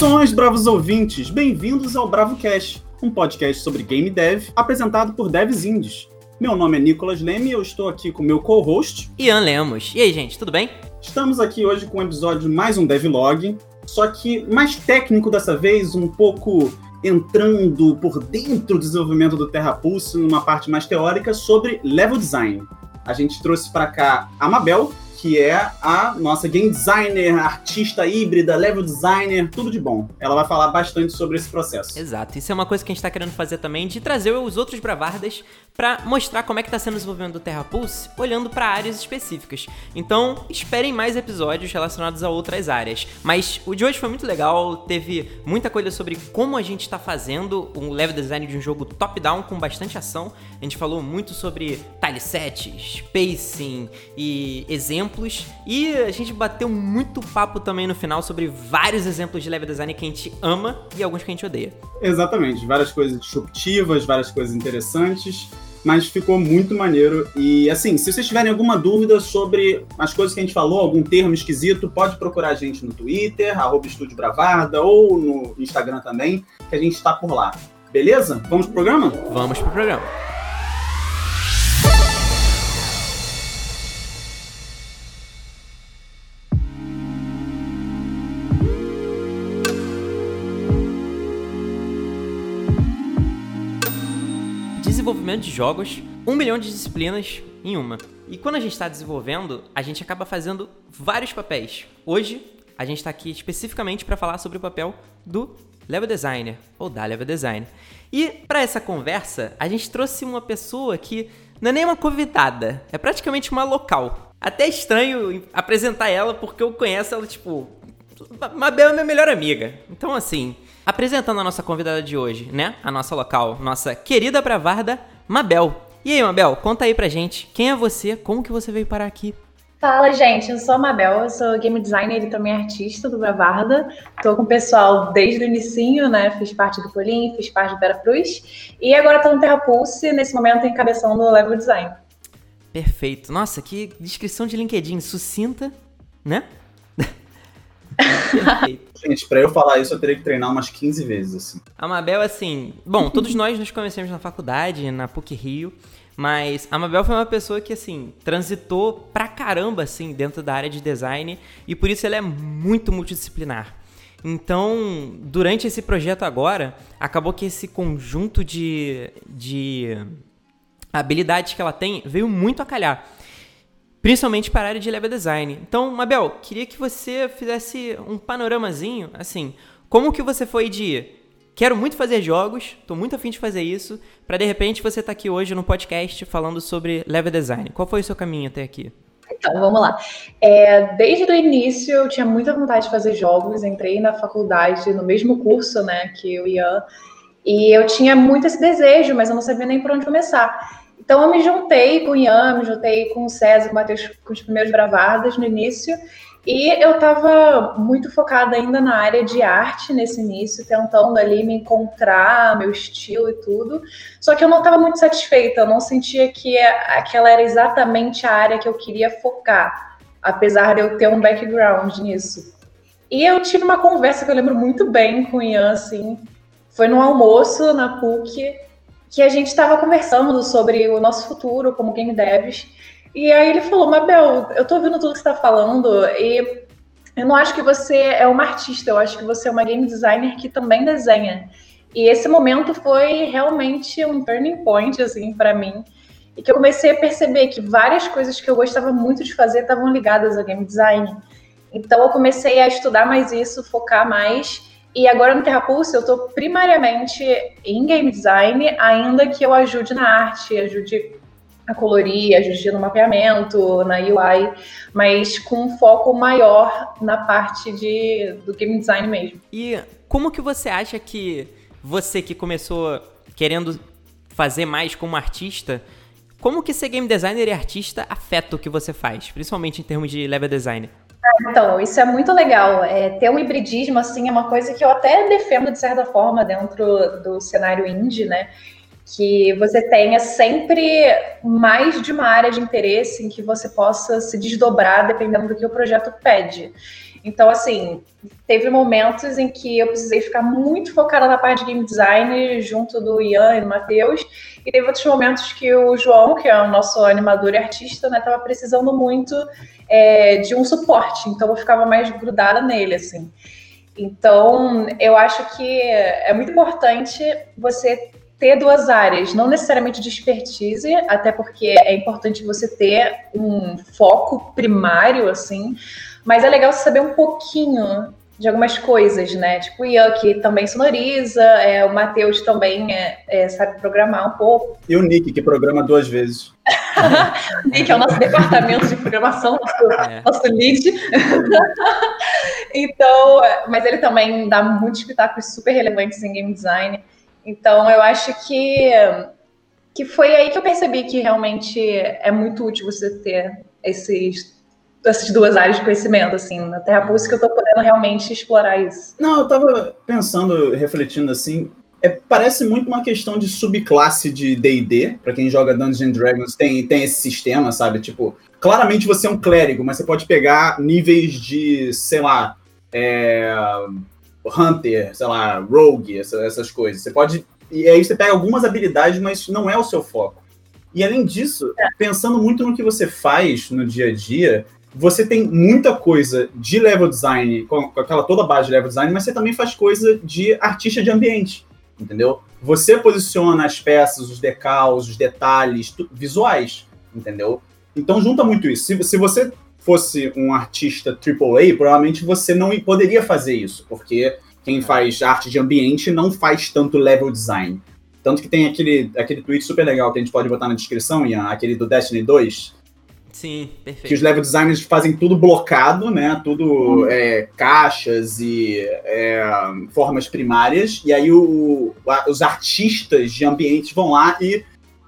Saudações, bravos ouvintes! Bem-vindos ao Bravo Cast, um podcast sobre game dev apresentado por devs indies. Meu nome é Nicolas Leme e eu estou aqui com meu co-host, Ian Lemos. E aí, gente, tudo bem? Estamos aqui hoje com um episódio de mais um devlog, só que mais técnico dessa vez, um pouco entrando por dentro do desenvolvimento do Terra Pulse, numa parte mais teórica sobre level design. A gente trouxe para cá a Mabel, que é a nossa game designer, artista híbrida, level designer, tudo de bom. Ela vai falar bastante sobre esse processo. Exato. Isso é uma coisa que a gente tá querendo fazer também, de trazer os outros bravardas para mostrar como é que tá sendo o desenvolvimento do Terra Pulse, olhando para áreas específicas. Então, esperem mais episódios relacionados a outras áreas. Mas o de hoje foi muito legal, teve muita coisa sobre como a gente está fazendo um level design de um jogo top-down com bastante ação. A gente falou muito sobre tilesets, pacing e exemplos exemplos e a gente bateu muito papo também no final sobre vários exemplos de level design que a gente ama e alguns que a gente odeia. Exatamente, várias coisas disruptivas, várias coisas interessantes, mas ficou muito maneiro. E assim, se vocês tiverem alguma dúvida sobre as coisas que a gente falou, algum termo esquisito, pode procurar a gente no Twitter, arroba Estúdio Bravarda, ou no Instagram também, que a gente está por lá. Beleza? Vamos pro programa? Vamos pro programa. Desenvolvimento de jogos, um milhão de disciplinas em uma. E quando a gente está desenvolvendo, a gente acaba fazendo vários papéis. Hoje, a gente está aqui especificamente para falar sobre o papel do level designer ou da level designer. E para essa conversa, a gente trouxe uma pessoa que não é nem uma convidada, é praticamente uma local. Até estranho apresentar ela porque eu conheço ela, tipo, Mabel é minha melhor amiga. Então, assim, apresentando a nossa convidada de hoje, né? A nossa local, nossa querida bravarda, Mabel. E aí, Mabel, conta aí pra gente, quem é você, como que você veio parar aqui? Fala, gente, eu sou a Mabel, eu sou game designer e também artista do Bravarda. Tô com o pessoal desde o inicinho, né? Fiz parte do Polim, fiz parte do Veracruz. E agora tô no Terra Pulse, nesse momento encabeçando o Level Design. Perfeito. Nossa, que descrição de LinkedIn sucinta, né? Gente, pra eu falar isso, eu teria que treinar umas 15 vezes, assim. A Mabel, assim... Bom, todos nós nos conhecemos na faculdade, na PUC-Rio, mas a Mabel foi uma pessoa que, assim, transitou pra caramba, assim, dentro da área de design, e por isso ela é muito multidisciplinar. Então, durante esse projeto agora, acabou que esse conjunto de, de habilidades que ela tem veio muito a calhar principalmente para a área de level design. Então, Mabel, queria que você fizesse um panoramazinho, assim, como que você foi de quero muito fazer jogos, estou muito afim de fazer isso, para de repente você estar tá aqui hoje no podcast falando sobre level design. Qual foi o seu caminho até aqui? Então, vamos lá. É, desde o início eu tinha muita vontade de fazer jogos, entrei na faculdade no mesmo curso, né, que o Ian, e eu tinha muito esse desejo, mas eu não sabia nem por onde começar. Então eu me juntei com o Ian, me juntei com o César, com o Matheus, com os primeiros bravadas no início, e eu estava muito focada ainda na área de arte nesse início, tentando ali me encontrar, meu estilo e tudo. Só que eu não estava muito satisfeita, eu não sentia que aquela era exatamente a área que eu queria focar, apesar de eu ter um background nisso. E eu tive uma conversa que eu lembro muito bem com o Ian, assim, foi no almoço na PUC, que a gente estava conversando sobre o nosso futuro como game devs. E aí ele falou, Mabel, eu tô ouvindo tudo que você está falando e eu não acho que você é uma artista, eu acho que você é uma game designer que também desenha. E esse momento foi realmente um turning point, assim, para mim. E que eu comecei a perceber que várias coisas que eu gostava muito de fazer estavam ligadas ao game design. Então eu comecei a estudar mais isso, focar mais e agora no Terra Pulse eu estou primariamente em game design, ainda que eu ajude na arte, ajude a colorir, ajude no mapeamento, na UI, mas com um foco maior na parte de, do game design mesmo. E como que você acha que você que começou querendo fazer mais como artista, como que ser game designer e artista afeta o que você faz, principalmente em termos de level design? Então, isso é muito legal. É, ter um hibridismo, assim, é uma coisa que eu até defendo, de certa forma, dentro do cenário indie, né? Que você tenha sempre mais de uma área de interesse em que você possa se desdobrar dependendo do que o projeto pede. Então, assim, teve momentos em que eu precisei ficar muito focada na parte de game design, junto do Ian e do Matheus, e teve outros momentos que o João, que é o nosso animador e artista, né, tava precisando muito é, de um suporte, então eu ficava mais grudada nele, assim. Então, eu acho que é muito importante você ter duas áreas, não necessariamente de expertise, até porque é importante você ter um foco primário, assim, mas é legal você saber um pouquinho de algumas coisas, né? Tipo o Ian, que também sonoriza, é, o Matheus também é, é, sabe programar um pouco. E o Nick, que programa duas vezes. o Nick é o nosso departamento de programação, nosso, é. nosso lead. então, mas ele também dá muitos espetáculos super relevantes em game design. Então, eu acho que, que foi aí que eu percebi que realmente é muito útil você ter esses essas duas áreas de conhecimento, assim, na Terra Pulse que eu tô podendo realmente explorar isso. Não, eu tava pensando, refletindo assim, é, parece muito uma questão de subclasse de D&D, para quem joga Dungeons Dragons tem, tem esse sistema, sabe? Tipo, claramente você é um clérigo, mas você pode pegar níveis de, sei lá, é, Hunter, sei lá, Rogue, essa, essas coisas. Você pode... E aí você pega algumas habilidades, mas não é o seu foco. E além disso, é. pensando muito no que você faz no dia a dia, você tem muita coisa de level design, com, com, aquela toda base de level design, mas você também faz coisa de artista de ambiente, entendeu? Você posiciona as peças, os decals, os detalhes visuais, entendeu? Então junta muito isso. Se, se você fosse um artista AAA, provavelmente você não poderia fazer isso, porque quem faz arte de ambiente não faz tanto level design. Tanto que tem aquele, aquele tweet super legal que a gente pode botar na descrição, Ian, aquele do Destiny 2, Sim, perfeito. Que os level designers fazem tudo blocado, né? Tudo é, caixas e é, formas primárias. E aí o, os artistas de ambientes vão lá e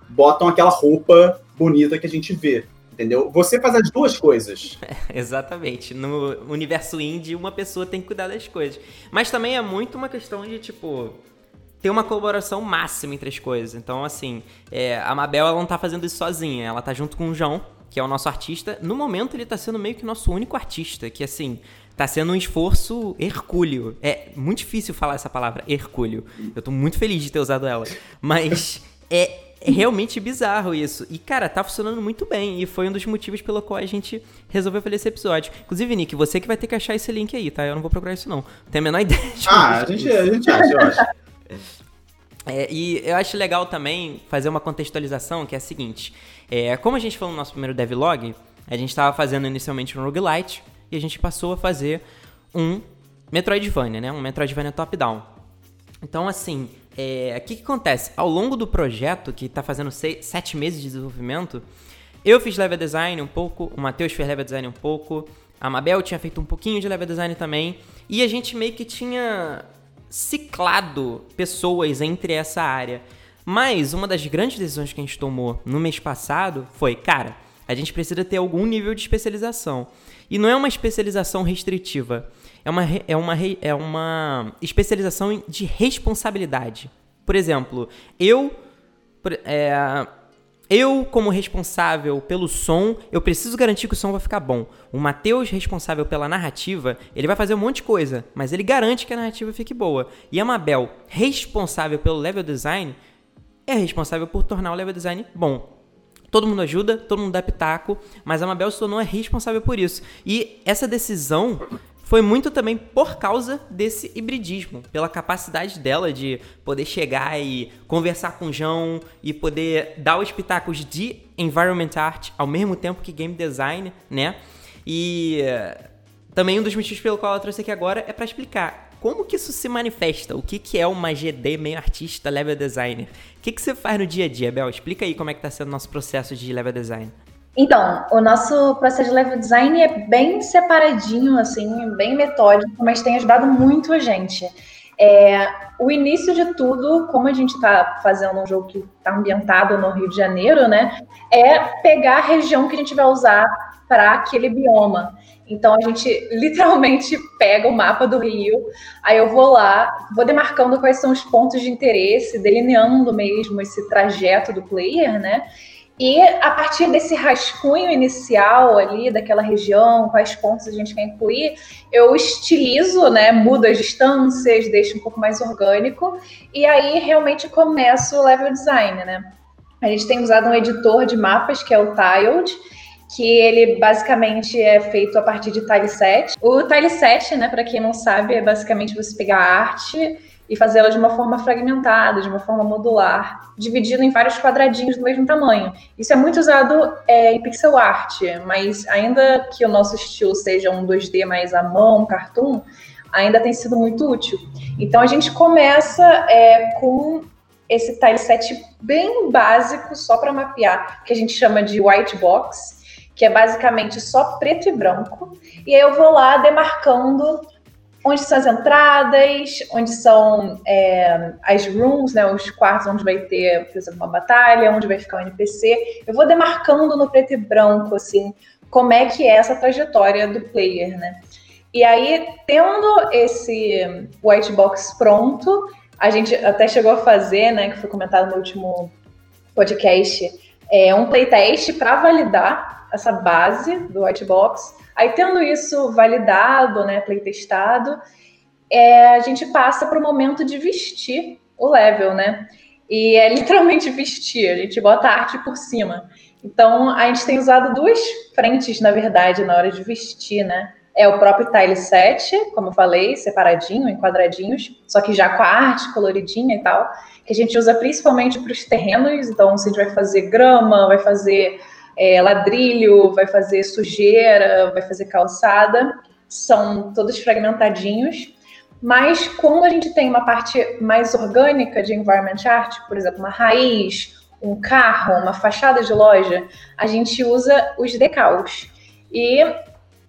botam aquela roupa bonita que a gente vê. Entendeu? Você faz as duas coisas. É, exatamente. No universo indie, uma pessoa tem que cuidar das coisas. Mas também é muito uma questão de, tipo, ter uma colaboração máxima entre as coisas. Então, assim, é, a Mabel ela não tá fazendo isso sozinha, ela tá junto com o João, que é o nosso artista. No momento, ele tá sendo meio que nosso único artista, que assim, tá sendo um esforço hercúleo. É muito difícil falar essa palavra, hercúleo. Eu tô muito feliz de ter usado ela. Mas é, é realmente bizarro isso. E, cara, tá funcionando muito bem. E foi um dos motivos pelo qual a gente resolveu fazer esse episódio. Inclusive, Nick, você que vai ter que achar esse link aí, tá? Eu não vou procurar isso, não. Não tenho a menor ideia de Ah, a gente, a gente acha, eu acho. É, e eu acho legal também fazer uma contextualização, que é a seguinte. É, como a gente falou no nosso primeiro devlog, a gente estava fazendo inicialmente um roguelite e a gente passou a fazer um Metroidvania, né? Um Metroidvania top-down. Então, assim, é, o que, que, acontece? Ao longo do projeto, que está fazendo seis, sete meses de desenvolvimento, eu fiz level design um pouco, o Matheus fez level design um pouco, a Mabel tinha feito um pouquinho de level design também, e a gente meio que tinha ciclado pessoas entre essa área. Mas uma das grandes decisões que a gente tomou no mês passado foi, cara, a gente precisa ter algum nível de especialização. E não é uma especialização restritiva, é uma, é uma, é uma especialização de responsabilidade. Por exemplo, eu. É, eu, como responsável pelo som, eu preciso garantir que o som vai ficar bom. O Matheus, responsável pela narrativa, ele vai fazer um monte de coisa, mas ele garante que a narrativa fique boa. E a Mabel, responsável pelo level design, é responsável por tornar o level design bom. Todo mundo ajuda, todo mundo dá pitaco, mas a Mabel se tornou responsável por isso. E essa decisão foi muito também por causa desse hibridismo, pela capacidade dela de poder chegar e conversar com o João e poder dar os pitacos de environment art ao mesmo tempo que game design, né? E também um dos motivos pelo qual ela trouxe aqui agora é para explicar como que isso se manifesta? O que, que é uma GD meio artista level designer? O que, que você faz no dia a dia, Bel? Explica aí como é que está sendo o nosso processo de level design. Então, o nosso processo de level design é bem separadinho, assim, bem metódico, mas tem ajudado muito a gente. É, o início de tudo, como a gente está fazendo um jogo que está ambientado no Rio de Janeiro, né, é pegar a região que a gente vai usar para aquele bioma. Então a gente literalmente pega o mapa do Rio, aí eu vou lá, vou demarcando quais são os pontos de interesse, delineando mesmo esse trajeto do player, né? E a partir desse rascunho inicial ali, daquela região, quais pontos a gente quer incluir, eu estilizo, né, mudo as distâncias, deixo um pouco mais orgânico, e aí realmente começo o level design, né? A gente tem usado um editor de mapas, que é o Tiled, que ele basicamente é feito a partir de tileset. O tileset, né, para quem não sabe, é basicamente você pegar a arte e fazê-la de uma forma fragmentada, de uma forma modular, dividindo em vários quadradinhos do mesmo tamanho. Isso é muito usado é, em pixel art, mas ainda que o nosso estilo seja um 2D mais à mão, cartoon, ainda tem sido muito útil. Então a gente começa é, com esse tileset bem básico, só para mapear, que a gente chama de white box, que é basicamente só preto e branco. E aí eu vou lá demarcando onde são as entradas, onde são é, as rooms, né, os quartos onde vai ter, por exemplo, uma batalha, onde vai ficar o NPC. Eu vou demarcando no preto e branco, assim, como é que é essa trajetória do player, né? E aí, tendo esse white box pronto, a gente até chegou a fazer, né, que foi comentado no último podcast, é, um playtest para validar essa base do white box Aí, tendo isso validado, né, playtestado, é, a gente passa para o momento de vestir o level, né? E é literalmente vestir, a gente bota a arte por cima. Então, a gente tem usado duas frentes, na verdade, na hora de vestir, né? É o próprio tile set, como eu falei, separadinho, em quadradinhos, só que já com a arte coloridinha e tal, que a gente usa principalmente para os terrenos. Então, se a gente vai fazer grama, vai fazer é, ladrilho, vai fazer sujeira, vai fazer calçada, são todos fragmentadinhos. Mas quando a gente tem uma parte mais orgânica de environment art, por exemplo, uma raiz, um carro, uma fachada de loja, a gente usa os decals. E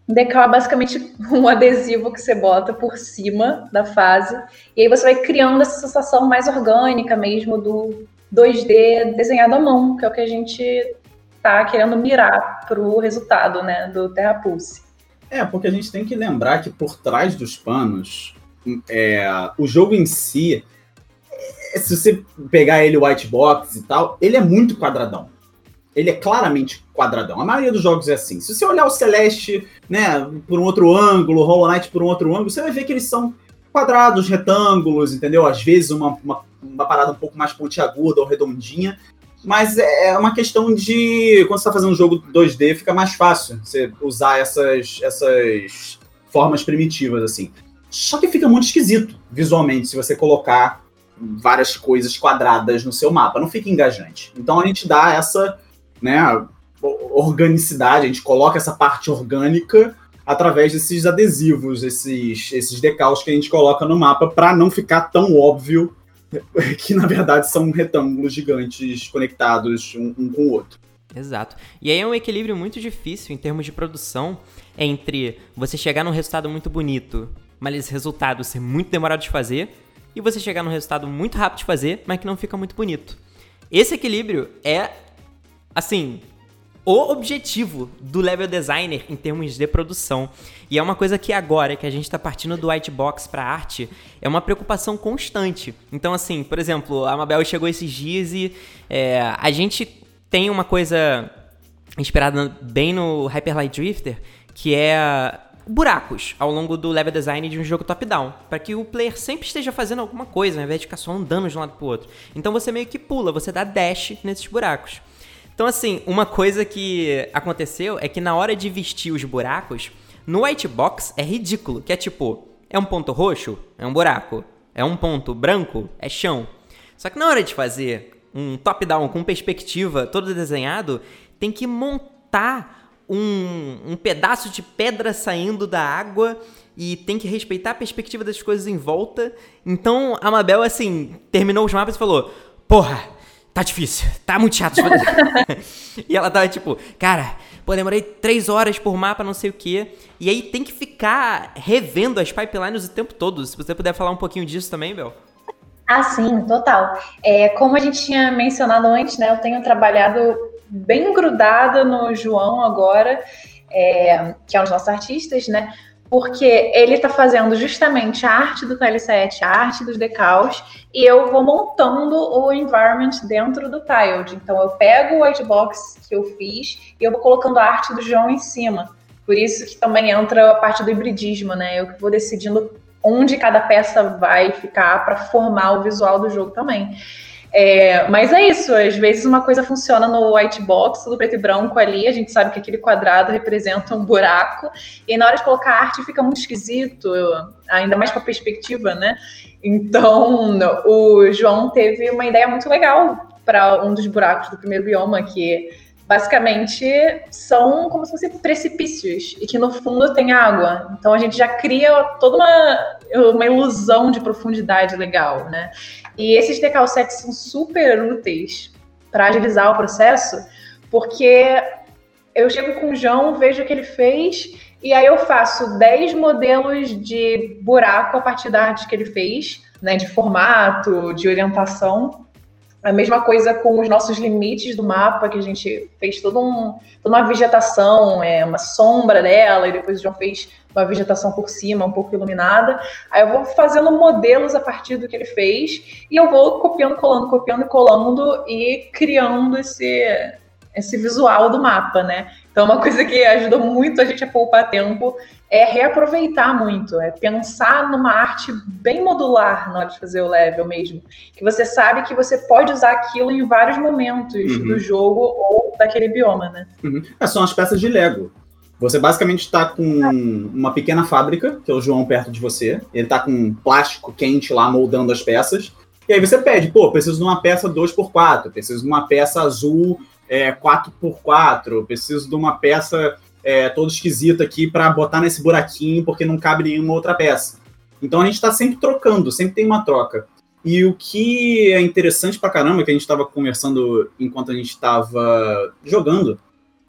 decal é basicamente um adesivo que você bota por cima da fase, e aí você vai criando essa sensação mais orgânica mesmo do 2D desenhado à mão, que é o que a gente está querendo mirar para o resultado né, do Terra Pulse. É, porque a gente tem que lembrar que por trás dos panos, é, o jogo em si, é, se você pegar ele white box e tal, ele é muito quadradão. Ele é claramente quadradão. A maioria dos jogos é assim. Se você olhar o Celeste, né, por um outro ângulo, o Hollow Knight por um outro ângulo, você vai ver que eles são quadrados, retângulos, entendeu? Às vezes uma, uma, uma parada um pouco mais pontiaguda ou redondinha, mas é, é uma questão de. Quando você está fazendo um jogo 2D, fica mais fácil você usar essas, essas formas primitivas, assim. Só que fica muito esquisito visualmente se você colocar várias coisas quadradas no seu mapa. Não fica engajante. Então a gente dá essa né, organicidade, a gente coloca essa parte orgânica através desses adesivos, esses, esses decals que a gente coloca no mapa para não ficar tão óbvio que na verdade são retângulos gigantes conectados um, um, com o outro. Exato. E aí é um equilíbrio muito difícil em termos de produção entre você chegar num resultado muito bonito, mas esse resultado ser muito demorado de fazer, e você chegar num resultado muito rápido de fazer, mas que não fica muito bonito. Esse equilíbrio é, assim, o objetivo do level designer em termos de produção. E é uma coisa que agora que a gente está partindo do white box para arte, é uma preocupação constante. Então, assim, por exemplo, a Mabel chegou esses dias e é, a gente tem uma coisa inspirada bem no Hyper Light Drifter, que é buracos ao longo do level design de um jogo top-down, para que o player sempre esteja fazendo alguma coisa, ao invés de ficar só andando de um lado pro outro. Então você meio que pula, você dá dash nesses buracos. Então, assim, uma coisa que aconteceu é que na hora de vestir os buracos, no white box é ridículo, que é tipo, é um ponto roxo, é um buraco. É um ponto branco, é chão. Só que na hora de fazer um top-down com perspectiva todo desenhado, tem que montar um, um pedaço de pedra saindo da água e tem que respeitar a perspectiva das coisas em volta. Então a Mabel, assim, terminou os mapas e falou: Porra, tá difícil, tá muito chato. e ela tava tipo, cara, pô, demorei três horas por mapa, não sei o quê. E aí tem que ficar revendo as pipelines o tempo todo. Se você puder falar um pouquinho disso também, Bel. Ah, sim, total. É, como a gente tinha mencionado antes, né, eu tenho trabalhado bem grudada no João agora, é, que é um dos nossos artistas, né? Porque ele está fazendo justamente a arte do TL7, a arte dos decals, e eu vou montando o environment dentro do Tiled. Então eu pego o whitebox que eu fiz e eu vou colocando a arte do João em cima. Por isso que também entra a parte do hibridismo, né? Eu vou decidindo onde cada peça vai ficar para formar o visual do jogo também. É, mas é isso, às vezes uma coisa funciona no white box, do preto e branco ali, a gente sabe que aquele quadrado representa um buraco, e na hora de colocar arte fica muito esquisito, ainda mais com a perspectiva, né? Então, o João teve uma ideia muito legal para um dos buracos do primeiro bioma, que basicamente são como se fossem precipícios e que no fundo tem água. Então a gente já cria toda uma, uma ilusão de profundidade legal, né? E esses decal sets são super úteis para agilizar o processo, porque eu chego com o João, vejo o que ele fez, e aí eu faço 10 modelos de buraco a partir da arte que ele fez, né, de formato, de orientação, a mesma coisa com os nossos limites do mapa, que a gente fez todo um, toda uma vegetação, é, uma sombra dela, e depois o João fez uma vegetação por cima, um pouco iluminada. Aí eu vou fazendo modelos a partir do que ele fez, e eu vou copiando, colando, copiando e colando, e criando esse, esse visual do mapa, né? Então, uma coisa que ajuda muito a gente a poupar tempo é reaproveitar muito, é pensar numa arte bem modular na hora de fazer o level mesmo. Que você sabe que você pode usar aquilo em vários momentos uhum. do jogo ou daquele bioma, né? Uhum. É, são as peças de Lego. Você basicamente está com uma pequena fábrica, que é o João perto de você. Ele está com plástico quente lá moldando as peças. E aí você pede, pô, preciso de uma peça 2x4, preciso de uma peça azul é, 4x4, preciso de uma peça é, toda esquisita aqui para botar nesse buraquinho, porque não cabe nenhuma outra peça. Então a gente está sempre trocando, sempre tem uma troca. E o que é interessante pra caramba, que a gente estava conversando enquanto a gente estava jogando,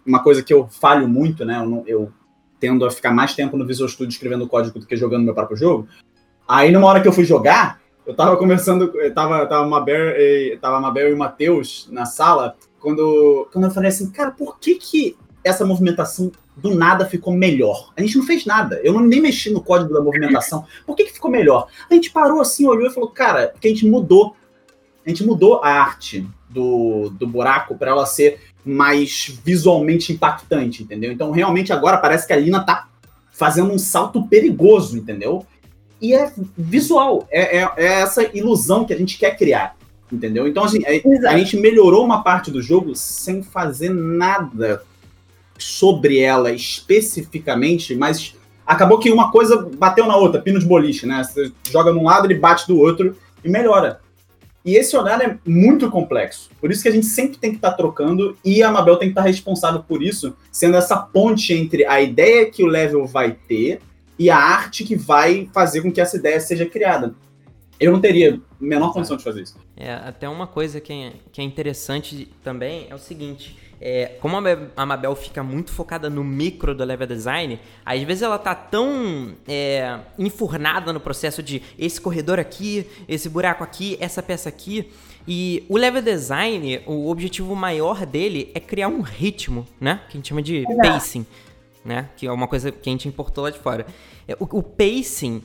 uma coisa que eu falho muito, né? Eu, não, eu, tendo a ficar mais tempo no Visual Studio escrevendo código do que jogando meu próprio jogo. Aí, numa hora que eu fui jogar, eu tava conversando, tava, tava, Mabel, tava Mabel e o Matheus na sala, quando, quando eu falei assim, cara, por que que essa movimentação do nada ficou melhor? A gente não fez nada. Eu não, nem mexi no código da movimentação. Por que que ficou melhor? A gente parou assim, olhou e falou, cara, porque a gente mudou. A gente mudou a arte do, do buraco para ela ser mais visualmente impactante, entendeu? Então, realmente, agora parece que a Lina tá fazendo um salto perigoso, entendeu? E é visual, é, é, é essa ilusão que a gente quer criar entendeu? Então, assim, a, a, gente melhorou uma parte do jogo sem fazer nada sobre ela especificamente, mas acabou que uma coisa bateu na outra, pino de boliche, né? Você joga num lado, ele bate do outro e melhora. E esse horário é muito complexo. Por isso que a gente sempre tem que estar tá trocando e a Mabel tem que estar tá responsável por isso, sendo essa ponte entre a ideia que o level vai ter e a arte que vai fazer com que essa ideia seja criada. Eu não teria a menor condição de fazer isso. É, até uma coisa que é, que é interessante também é o seguinte. É, como a Mabel fica muito focada no micro do level design, às vezes ela tá tão é, enfurnada no processo de esse corredor aqui, esse buraco aqui, essa peça aqui. E o level design, o objetivo maior dele é criar um ritmo, né? Que a gente chama de pacing, né? Que é uma coisa que a gente importou lá de fora. É, o, o pacing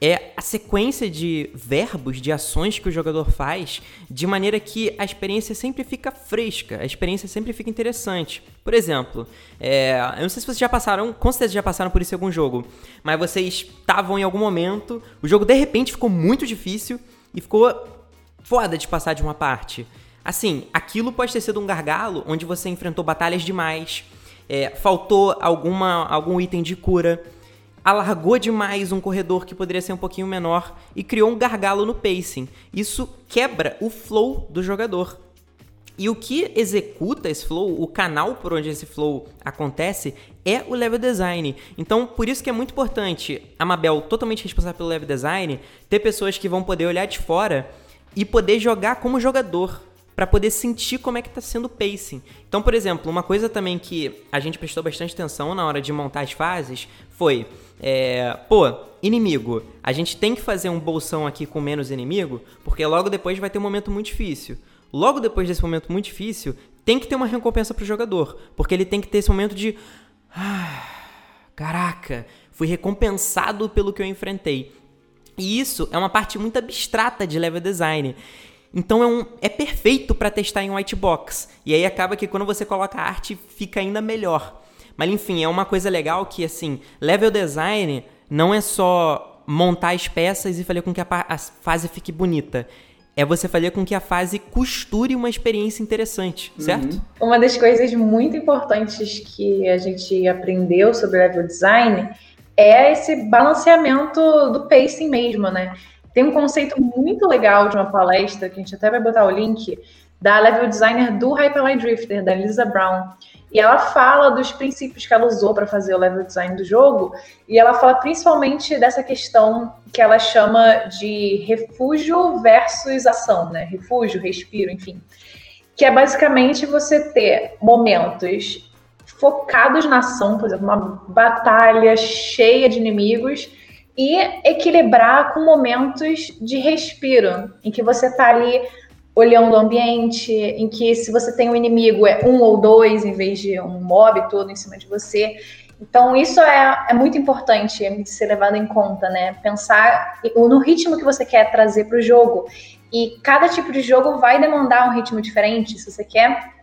é a sequência de verbos, de ações que o jogador faz, de maneira que a experiência sempre fica fresca, a experiência sempre fica interessante. Por exemplo, é, eu não sei se vocês já passaram, com certeza já passaram por isso em algum jogo, mas vocês estavam em algum momento, o jogo de repente ficou muito difícil e ficou foda de passar de uma parte. Assim, aquilo pode ter sido um gargalo onde você enfrentou batalhas demais, é, faltou alguma, algum item de cura alargou demais um corredor que poderia ser um pouquinho menor e criou um gargalo no pacing. Isso quebra o flow do jogador. E o que executa esse flow, o canal por onde esse flow acontece, é o level design. Então, por isso que é muito importante a Mabel, totalmente responsável pelo level design, ter pessoas que vão poder olhar de fora e poder jogar como jogador para poder sentir como é que está sendo o pacing. Então, por exemplo, uma coisa também que a gente prestou bastante atenção na hora de montar as fases foi, é, pô, inimigo. A gente tem que fazer um bolsão aqui com menos inimigo, porque logo depois vai ter um momento muito difícil. Logo depois desse momento muito difícil, tem que ter uma recompensa para o jogador, porque ele tem que ter esse momento de, ah, caraca, fui recompensado pelo que eu enfrentei. E isso é uma parte muito abstrata de level design. Então é, um, é perfeito para testar em white box. E aí acaba que quando você coloca a arte fica ainda melhor. Mas enfim, é uma coisa legal que assim, level design não é só montar as peças e fazer com que a, a fase fique bonita é você fazer com que a fase costure uma experiência interessante, uhum. certo? Uhum. Uma das coisas muito importantes que a gente aprendeu sobre level design é esse balanceamento do pacing mesmo, né? Tem um conceito muito legal de uma palestra, que a gente até vai botar o link, da level designer do Hyperlight Drifter, da Lisa Brown. E ela fala dos princípios que ela usou para fazer o level design do jogo, e ela fala principalmente dessa questão que ela chama de refúgio versus ação, né? Refúgio, respiro, enfim. Que é basicamente você ter momentos focados na ação, por exemplo, uma batalha cheia de inimigos, e equilibrar com momentos de respiro, em que você está ali olhando o ambiente, em que se você tem um inimigo é um ou dois em vez de um mob todo em cima de você. Então isso é, é muito importante ser levado em conta, né? Pensar no ritmo que você quer trazer para o jogo. E cada tipo de jogo vai demandar um ritmo diferente. Se você quer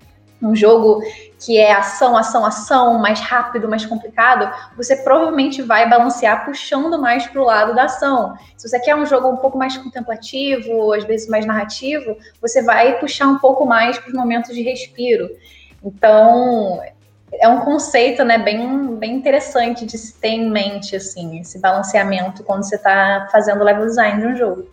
um jogo que é ação, ação, ação, mais rápido, mais complicado, você provavelmente vai balancear puxando mais para o lado da ação. Se você quer um jogo um pouco mais contemplativo, às vezes mais narrativo, você vai puxar um pouco mais para os momentos de respiro. Então, é um conceito né, bem, bem interessante de se ter em mente, assim, esse balanceamento quando você está fazendo level design de um jogo.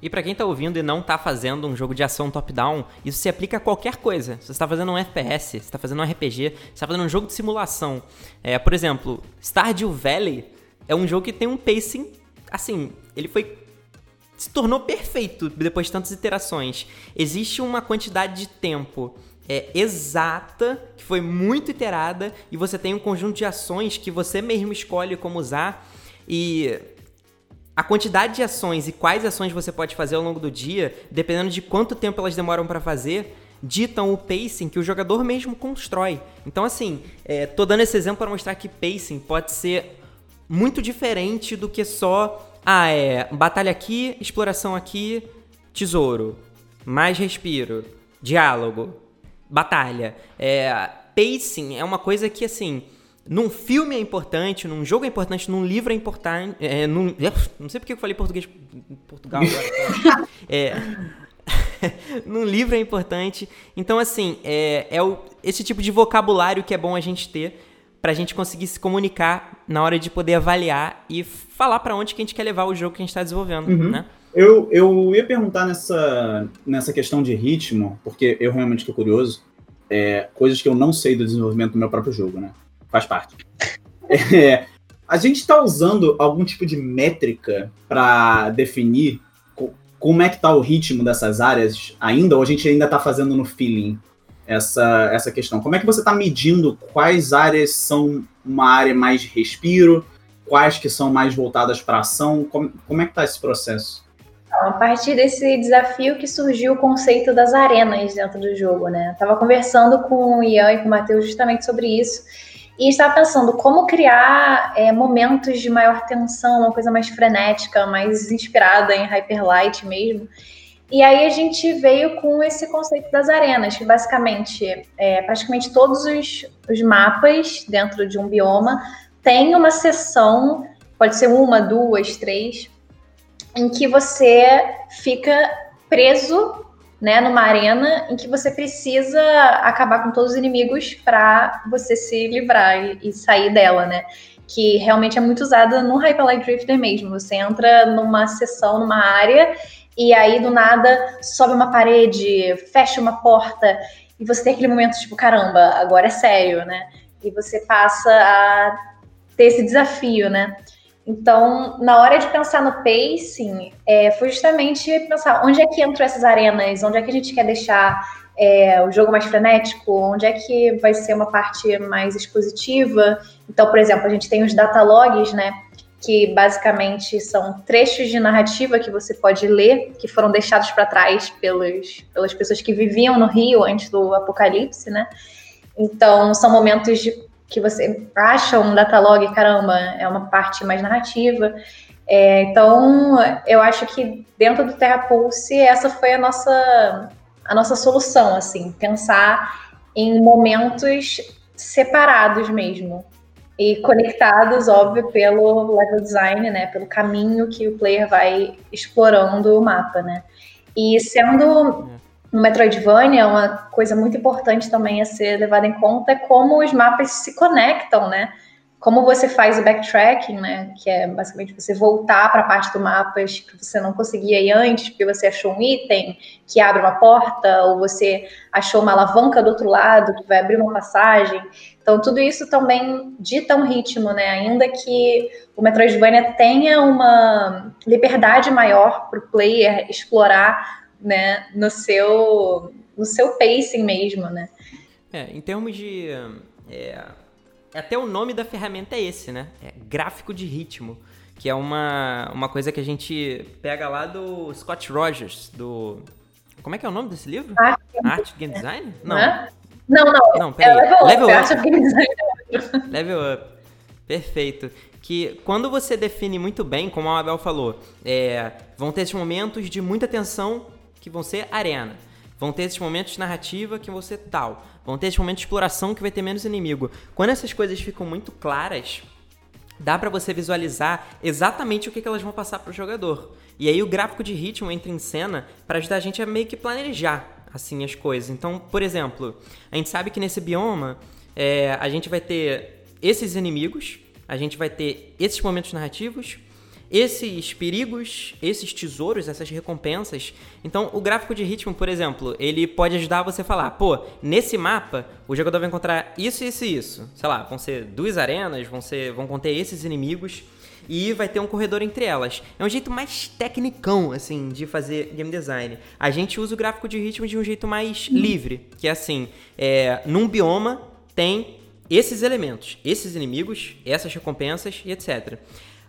E para quem tá ouvindo e não tá fazendo um jogo de ação top-down, isso se aplica a qualquer coisa. Se você está fazendo um FPS, se está fazendo um RPG, se está fazendo um jogo de simulação. É, por exemplo, Stardew Valley é um jogo que tem um pacing, assim, ele foi se tornou perfeito depois de tantas iterações. Existe uma quantidade de tempo é, exata, que foi muito iterada, e você tem um conjunto de ações que você mesmo escolhe como usar. E a quantidade de ações e quais ações você pode fazer ao longo do dia, dependendo de quanto tempo elas demoram para fazer, ditam o pacing que o jogador mesmo constrói. Então, assim, é, tô dando esse exemplo para mostrar que pacing pode ser muito diferente do que só, ah, é, batalha aqui, exploração aqui, tesouro, mais respiro, diálogo, batalha. É, pacing é uma coisa que, assim, num filme é importante, num jogo é importante, num livro é importante. É, num, não sei porque eu falei português Portugal agora. é, num livro é importante. Então, assim, é, é o, esse tipo de vocabulário que é bom a gente ter para a gente conseguir se comunicar na hora de poder avaliar e falar para onde que a gente quer levar o jogo que a gente está desenvolvendo, uhum. né? Eu, eu ia perguntar nessa, nessa questão de ritmo, porque eu realmente estou curioso, é, coisas que eu não sei do desenvolvimento do meu próprio jogo, né? Faz parte. É, a gente está usando algum tipo de métrica para definir co como é que está o ritmo dessas áreas ainda, ou a gente ainda está fazendo no feeling essa, essa questão? Como é que você está medindo quais áreas são uma área mais de respiro, quais que são mais voltadas para ação? Como, como é que está esse processo? A partir desse desafio que surgiu o conceito das arenas dentro do jogo, né? Eu tava conversando com o Ian e com o Matheus justamente sobre isso. E estava pensando como criar é, momentos de maior tensão, uma coisa mais frenética, mais inspirada em Hyperlight mesmo. E aí a gente veio com esse conceito das arenas, que basicamente, é, praticamente todos os, os mapas dentro de um bioma tem uma seção, pode ser uma, duas, três, em que você fica preso né, numa arena em que você precisa acabar com todos os inimigos para você se livrar e, e, sair dela, né? Que realmente é muito usada no Hyperlight Drifter mesmo. Você entra numa sessão, numa área, e aí do nada sobe uma parede, fecha uma porta, e você tem aquele momento tipo, caramba, agora é sério, né? E você passa a ter esse desafio, né? Então, na hora de pensar no pacing, é, foi justamente pensar onde é que entram essas arenas, onde é que a gente quer deixar é, o jogo mais frenético, onde é que vai ser uma parte mais expositiva. Então, por exemplo, a gente tem os datalogs, né? Que basicamente são trechos de narrativa que você pode ler, que foram deixados para trás pelos, pelas pessoas que viviam no Rio antes do apocalipse, né? Então, são momentos de que você acha um datalog, caramba, é uma parte mais narrativa. É, então, eu acho que dentro do Terra Pulse, essa foi a nossa, a nossa solução, assim, pensar em momentos separados mesmo e conectados, óbvio, pelo level design, né, pelo caminho que o player vai explorando o mapa, né. E sendo no Metroidvania, uma coisa muito importante também a ser levada em conta é como os mapas se conectam, né? Como você faz o backtracking, né? Que é basicamente você voltar para a parte do mapa que você não conseguia ir antes, porque você achou um item que abre uma porta, ou você achou uma alavanca do outro lado que vai abrir uma passagem. Então, tudo isso também dita um ritmo, né? Ainda que o Metroidvania tenha uma liberdade maior para o player explorar né, no seu, no seu pacing mesmo, né? É, em termos de... É, até o nome da ferramenta é esse, né? É gráfico de ritmo, que é uma, uma coisa que a gente pega lá do Scott Rogers, do... Como é que é o nome desse livro? Art, Art Game Design? Não. Não, não. Não, peraí. É level, level Up. Up. Game Design. level Up. Perfeito. Que quando você define muito bem, como a Abel falou, é, vão ter esses momentos de muita tensão que vão ser arena. Vão ter esses momentos de narrativa que vão ser tal. Vão ter esses momentos de exploração que vai ter menos inimigo. Quando essas coisas ficam muito claras, dá para você visualizar exatamente o que, que elas vão passar para o jogador. E aí o gráfico de ritmo entra em cena para ajudar a gente a meio que planejar assim as coisas. Então, por exemplo, a gente sabe que nesse bioma é, a gente vai ter esses inimigos, a gente vai ter esses momentos narrativos, esses perigos, esses tesouros, essas recompensas. Então, o gráfico de ritmo, por exemplo, ele pode ajudar você a falar, pô, nesse mapa o jogador vai encontrar isso, isso e isso. Sei lá, vão ser duas arenas, vão ser, vão conter esses inimigos e vai ter um corredor entre elas. É um jeito mais tecnicão, assim, de fazer game design. A gente usa o gráfico de ritmo de um jeito mais livre, que é assim, é, num bioma tem esses elementos, esses inimigos, essas recompensas e etc.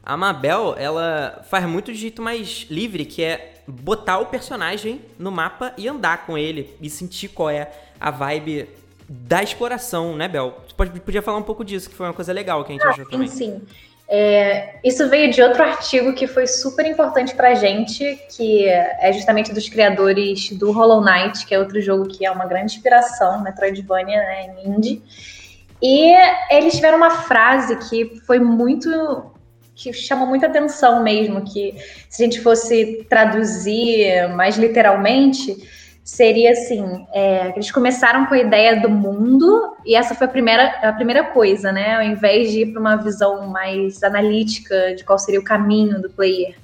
A Mabel, ela faz muito de jeito mais livre, que é botar o personagem no mapa e andar com ele e sentir qual é a vibe da exploração, né, Bel? Você pode, podia falar um pouco disso, que foi uma coisa legal que a gente ah, achou sim, também. Sim, é, isso veio de outro artigo que foi super importante pra gente, que é justamente dos criadores do Hollow Knight, que é outro jogo que é uma grande inspiração, Metroidvania, né, em indie. E eles tiveram uma frase que foi muito que chamou muita atenção mesmo, que se a gente fosse traduzir mais literalmente, seria assim, é, eles começaram com a ideia do mundo, e essa foi a primeira, a primeira coisa, né? Ao invés de ir para uma visão mais analítica de qual seria o caminho do player.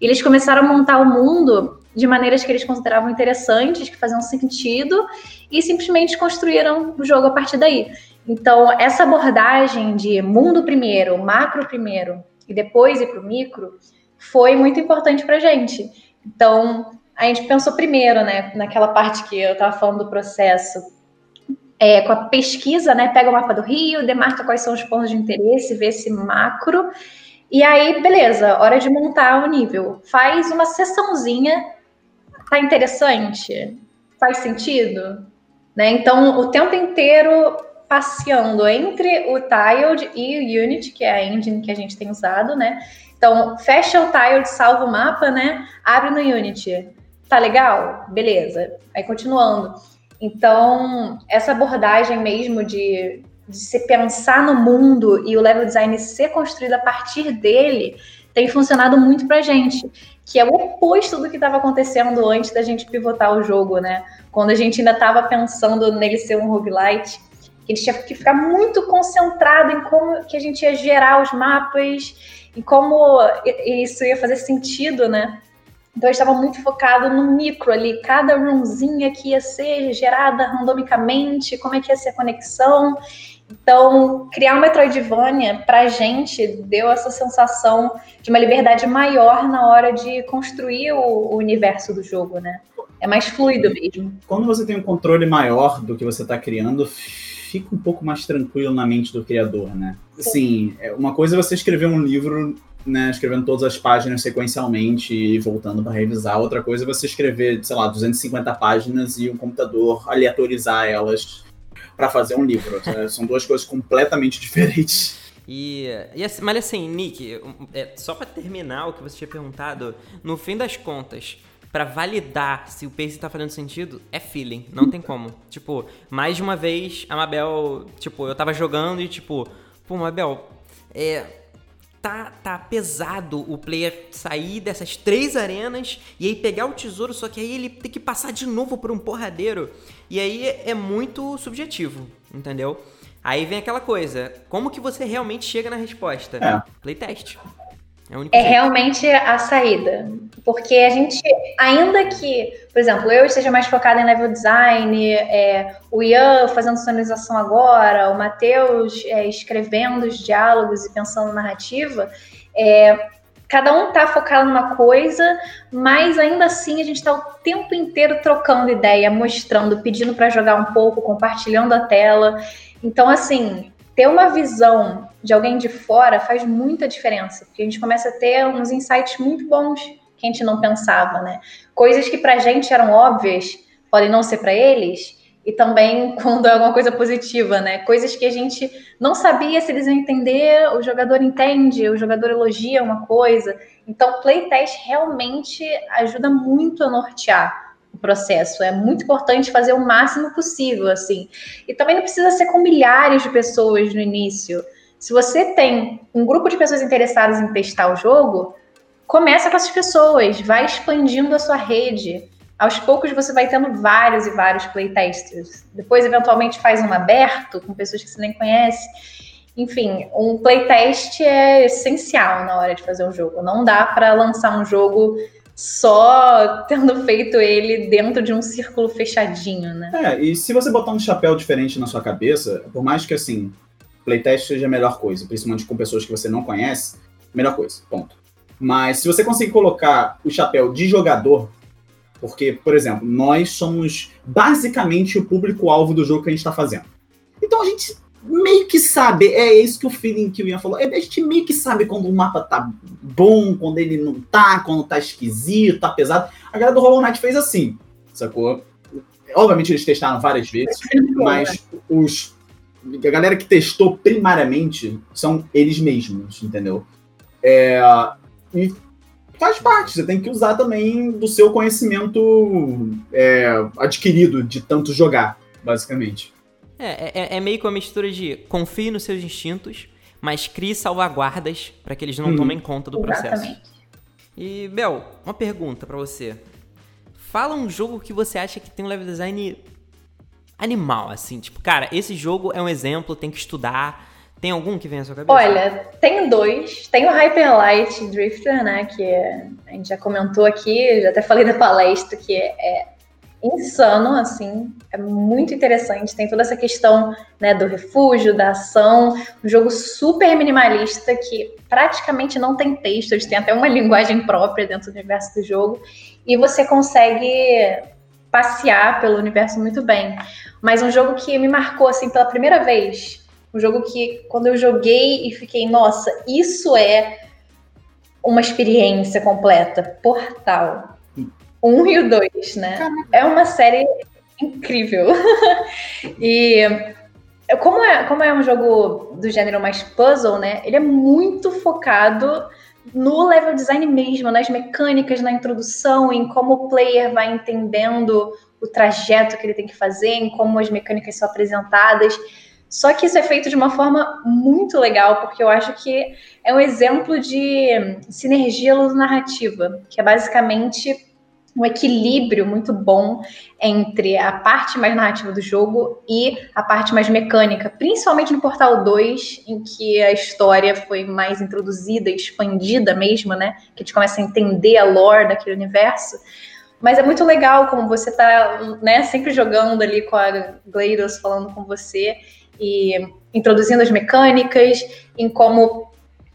Eles começaram a montar o mundo de maneiras que eles consideravam interessantes, que faziam sentido, e simplesmente construíram o jogo a partir daí. Então, essa abordagem de mundo primeiro, macro primeiro, e depois ir para o micro, foi muito importante para a gente. Então, a gente pensou primeiro, né, naquela parte que eu estava falando do processo, é, com a pesquisa, né, pega o mapa do Rio, demarca quais são os pontos de interesse, vê esse macro, e aí, beleza, hora de montar o nível. Faz uma sessãozinha, tá interessante? Faz sentido? Né? Então, o tempo inteiro passeando entre o Tiled e o Unity, que é a engine que a gente tem usado, né? Então, fecha o Tiled, salva o mapa, né? Abre no Unity. Tá legal? Beleza. Aí, continuando. Então, essa abordagem mesmo de, de se pensar no mundo e o level design ser construído a partir dele tem funcionado muito pra gente, que é o oposto do que estava acontecendo antes da gente pivotar o jogo, né? Quando a gente ainda estava pensando nele ser um roguelite, que a gente tinha que ficar muito concentrado em como que a gente ia gerar os mapas e como isso ia fazer sentido, né? Então eu estava muito focado no micro ali, cada roomzinha que ia ser gerada randomicamente, como é que ia ser a conexão. Então, criar um Metroidvania pra gente deu essa sensação de uma liberdade maior na hora de construir o universo do jogo, né? É mais fluido mesmo. Quando você tem um controle maior do que você está criando, fica um pouco mais tranquilo na mente do criador, né? Assim, uma coisa é você escrever um livro, né, escrevendo todas as páginas sequencialmente e voltando para revisar. Outra coisa é você escrever, sei lá, 250 páginas e o computador aleatorizar elas para fazer um livro. São duas coisas completamente diferentes. E, e assim, mas assim, Nick, é, só para terminar o que você tinha perguntado, no fim das contas, para validar se o pace tá fazendo sentido, é feeling, não tem como. Tipo, mais de uma vez, a Mabel, tipo, eu tava jogando e tipo, pô, Mabel, é, tá, tá pesado o player sair dessas três arenas e aí pegar o tesouro, só que aí ele tem que passar de novo por um porradeiro. E aí é muito subjetivo, entendeu? Aí vem aquela coisa, como que você realmente chega na resposta? É. Playtest. É, é realmente a saída. Porque a gente, ainda que, por exemplo, eu esteja mais focada em level design, é, o Ian fazendo sonorização agora, o Matheus é, escrevendo os diálogos e pensando narrativa, é, cada um tá focado numa coisa, mas ainda assim a gente está o tempo inteiro trocando ideia, mostrando, pedindo para jogar um pouco, compartilhando a tela. Então, assim, ter uma visão de alguém de fora faz muita diferença, porque a gente começa a ter uns insights muito bons que a gente não pensava, né? Coisas que pra gente eram óbvias, podem não ser para eles, e também quando é alguma coisa positiva, né? Coisas que a gente não sabia se eles iam entender, o jogador entende, o jogador elogia uma coisa. Então, playtest realmente ajuda muito a nortear processo. É muito importante fazer o máximo possível, assim. E também não precisa ser com milhares de pessoas no início. Se você tem um grupo de pessoas interessadas em testar o jogo, começa com essas pessoas, vai expandindo a sua rede. Aos poucos você vai tendo vários e vários playtesters. Depois, eventualmente, faz um aberto com pessoas que você nem conhece. Enfim, um playtest é essencial na hora de fazer um jogo. Não dá para lançar um jogo só tendo feito ele dentro de um círculo fechadinho, né? É, e se você botar um chapéu diferente na sua cabeça, por mais que assim, playtest seja a melhor coisa, principalmente com pessoas que você não conhece, melhor coisa, ponto. Mas se você conseguir colocar o chapéu de jogador, porque, por exemplo, nós somos basicamente o público-alvo do jogo que a gente está fazendo. Então a gente meio que sabe, é isso que o feeling que o Ian falou, é, a gente meio que sabe quando o mapa tá bom, quando ele não tá, quando tá esquisito, tá pesado. A galera do Hollow Knight fez assim, sacou? Obviamente eles testaram várias vezes, mas os a galera que testou primariamente são eles mesmos, entendeu? É, e faz parte, você tem que usar também do seu conhecimento é, adquirido de tanto jogar, basicamente. É, é, é, meio que uma mistura de confie nos seus instintos, mas crie salvaguardas para que eles não hum. tomem conta do Exatamente. processo. E, Bel, uma pergunta para você. Fala um jogo que você acha que tem um level design animal, assim. Tipo, cara, esse jogo é um exemplo, tem que estudar. Tem algum que vem à sua cabeça? Olha, tem dois. Tem o Hyper Light Drifter, né? Que a gente já comentou aqui, já até falei da palestra, que é insano, assim, é muito interessante. Tem toda essa questão né, do refúgio, da ação, um jogo super minimalista que praticamente não tem texto, eles têm até uma linguagem própria dentro do universo do jogo, e você consegue passear pelo universo muito bem. Mas um jogo que me marcou assim pela primeira vez, um jogo que quando eu joguei e fiquei, nossa, isso é uma experiência completa. Portal um e o dois, né? É uma série incrível. e como é, como é um jogo do gênero mais puzzle, né? Ele é muito focado no level design mesmo, nas mecânicas, na introdução, em como o player vai entendendo o trajeto que ele tem que fazer, em como as mecânicas são apresentadas. Só que isso é feito de uma forma muito legal, porque eu acho que é um exemplo de sinergia narrativa, que é basicamente um equilíbrio muito bom entre a parte mais narrativa do jogo e a parte mais mecânica, principalmente no Portal 2, em que a história foi mais introduzida, expandida mesmo, né? Que a gente começa a entender a lore daquele universo. Mas é muito legal como você tá, né, sempre jogando ali com a GLaDOS falando com você e introduzindo as mecânicas, em como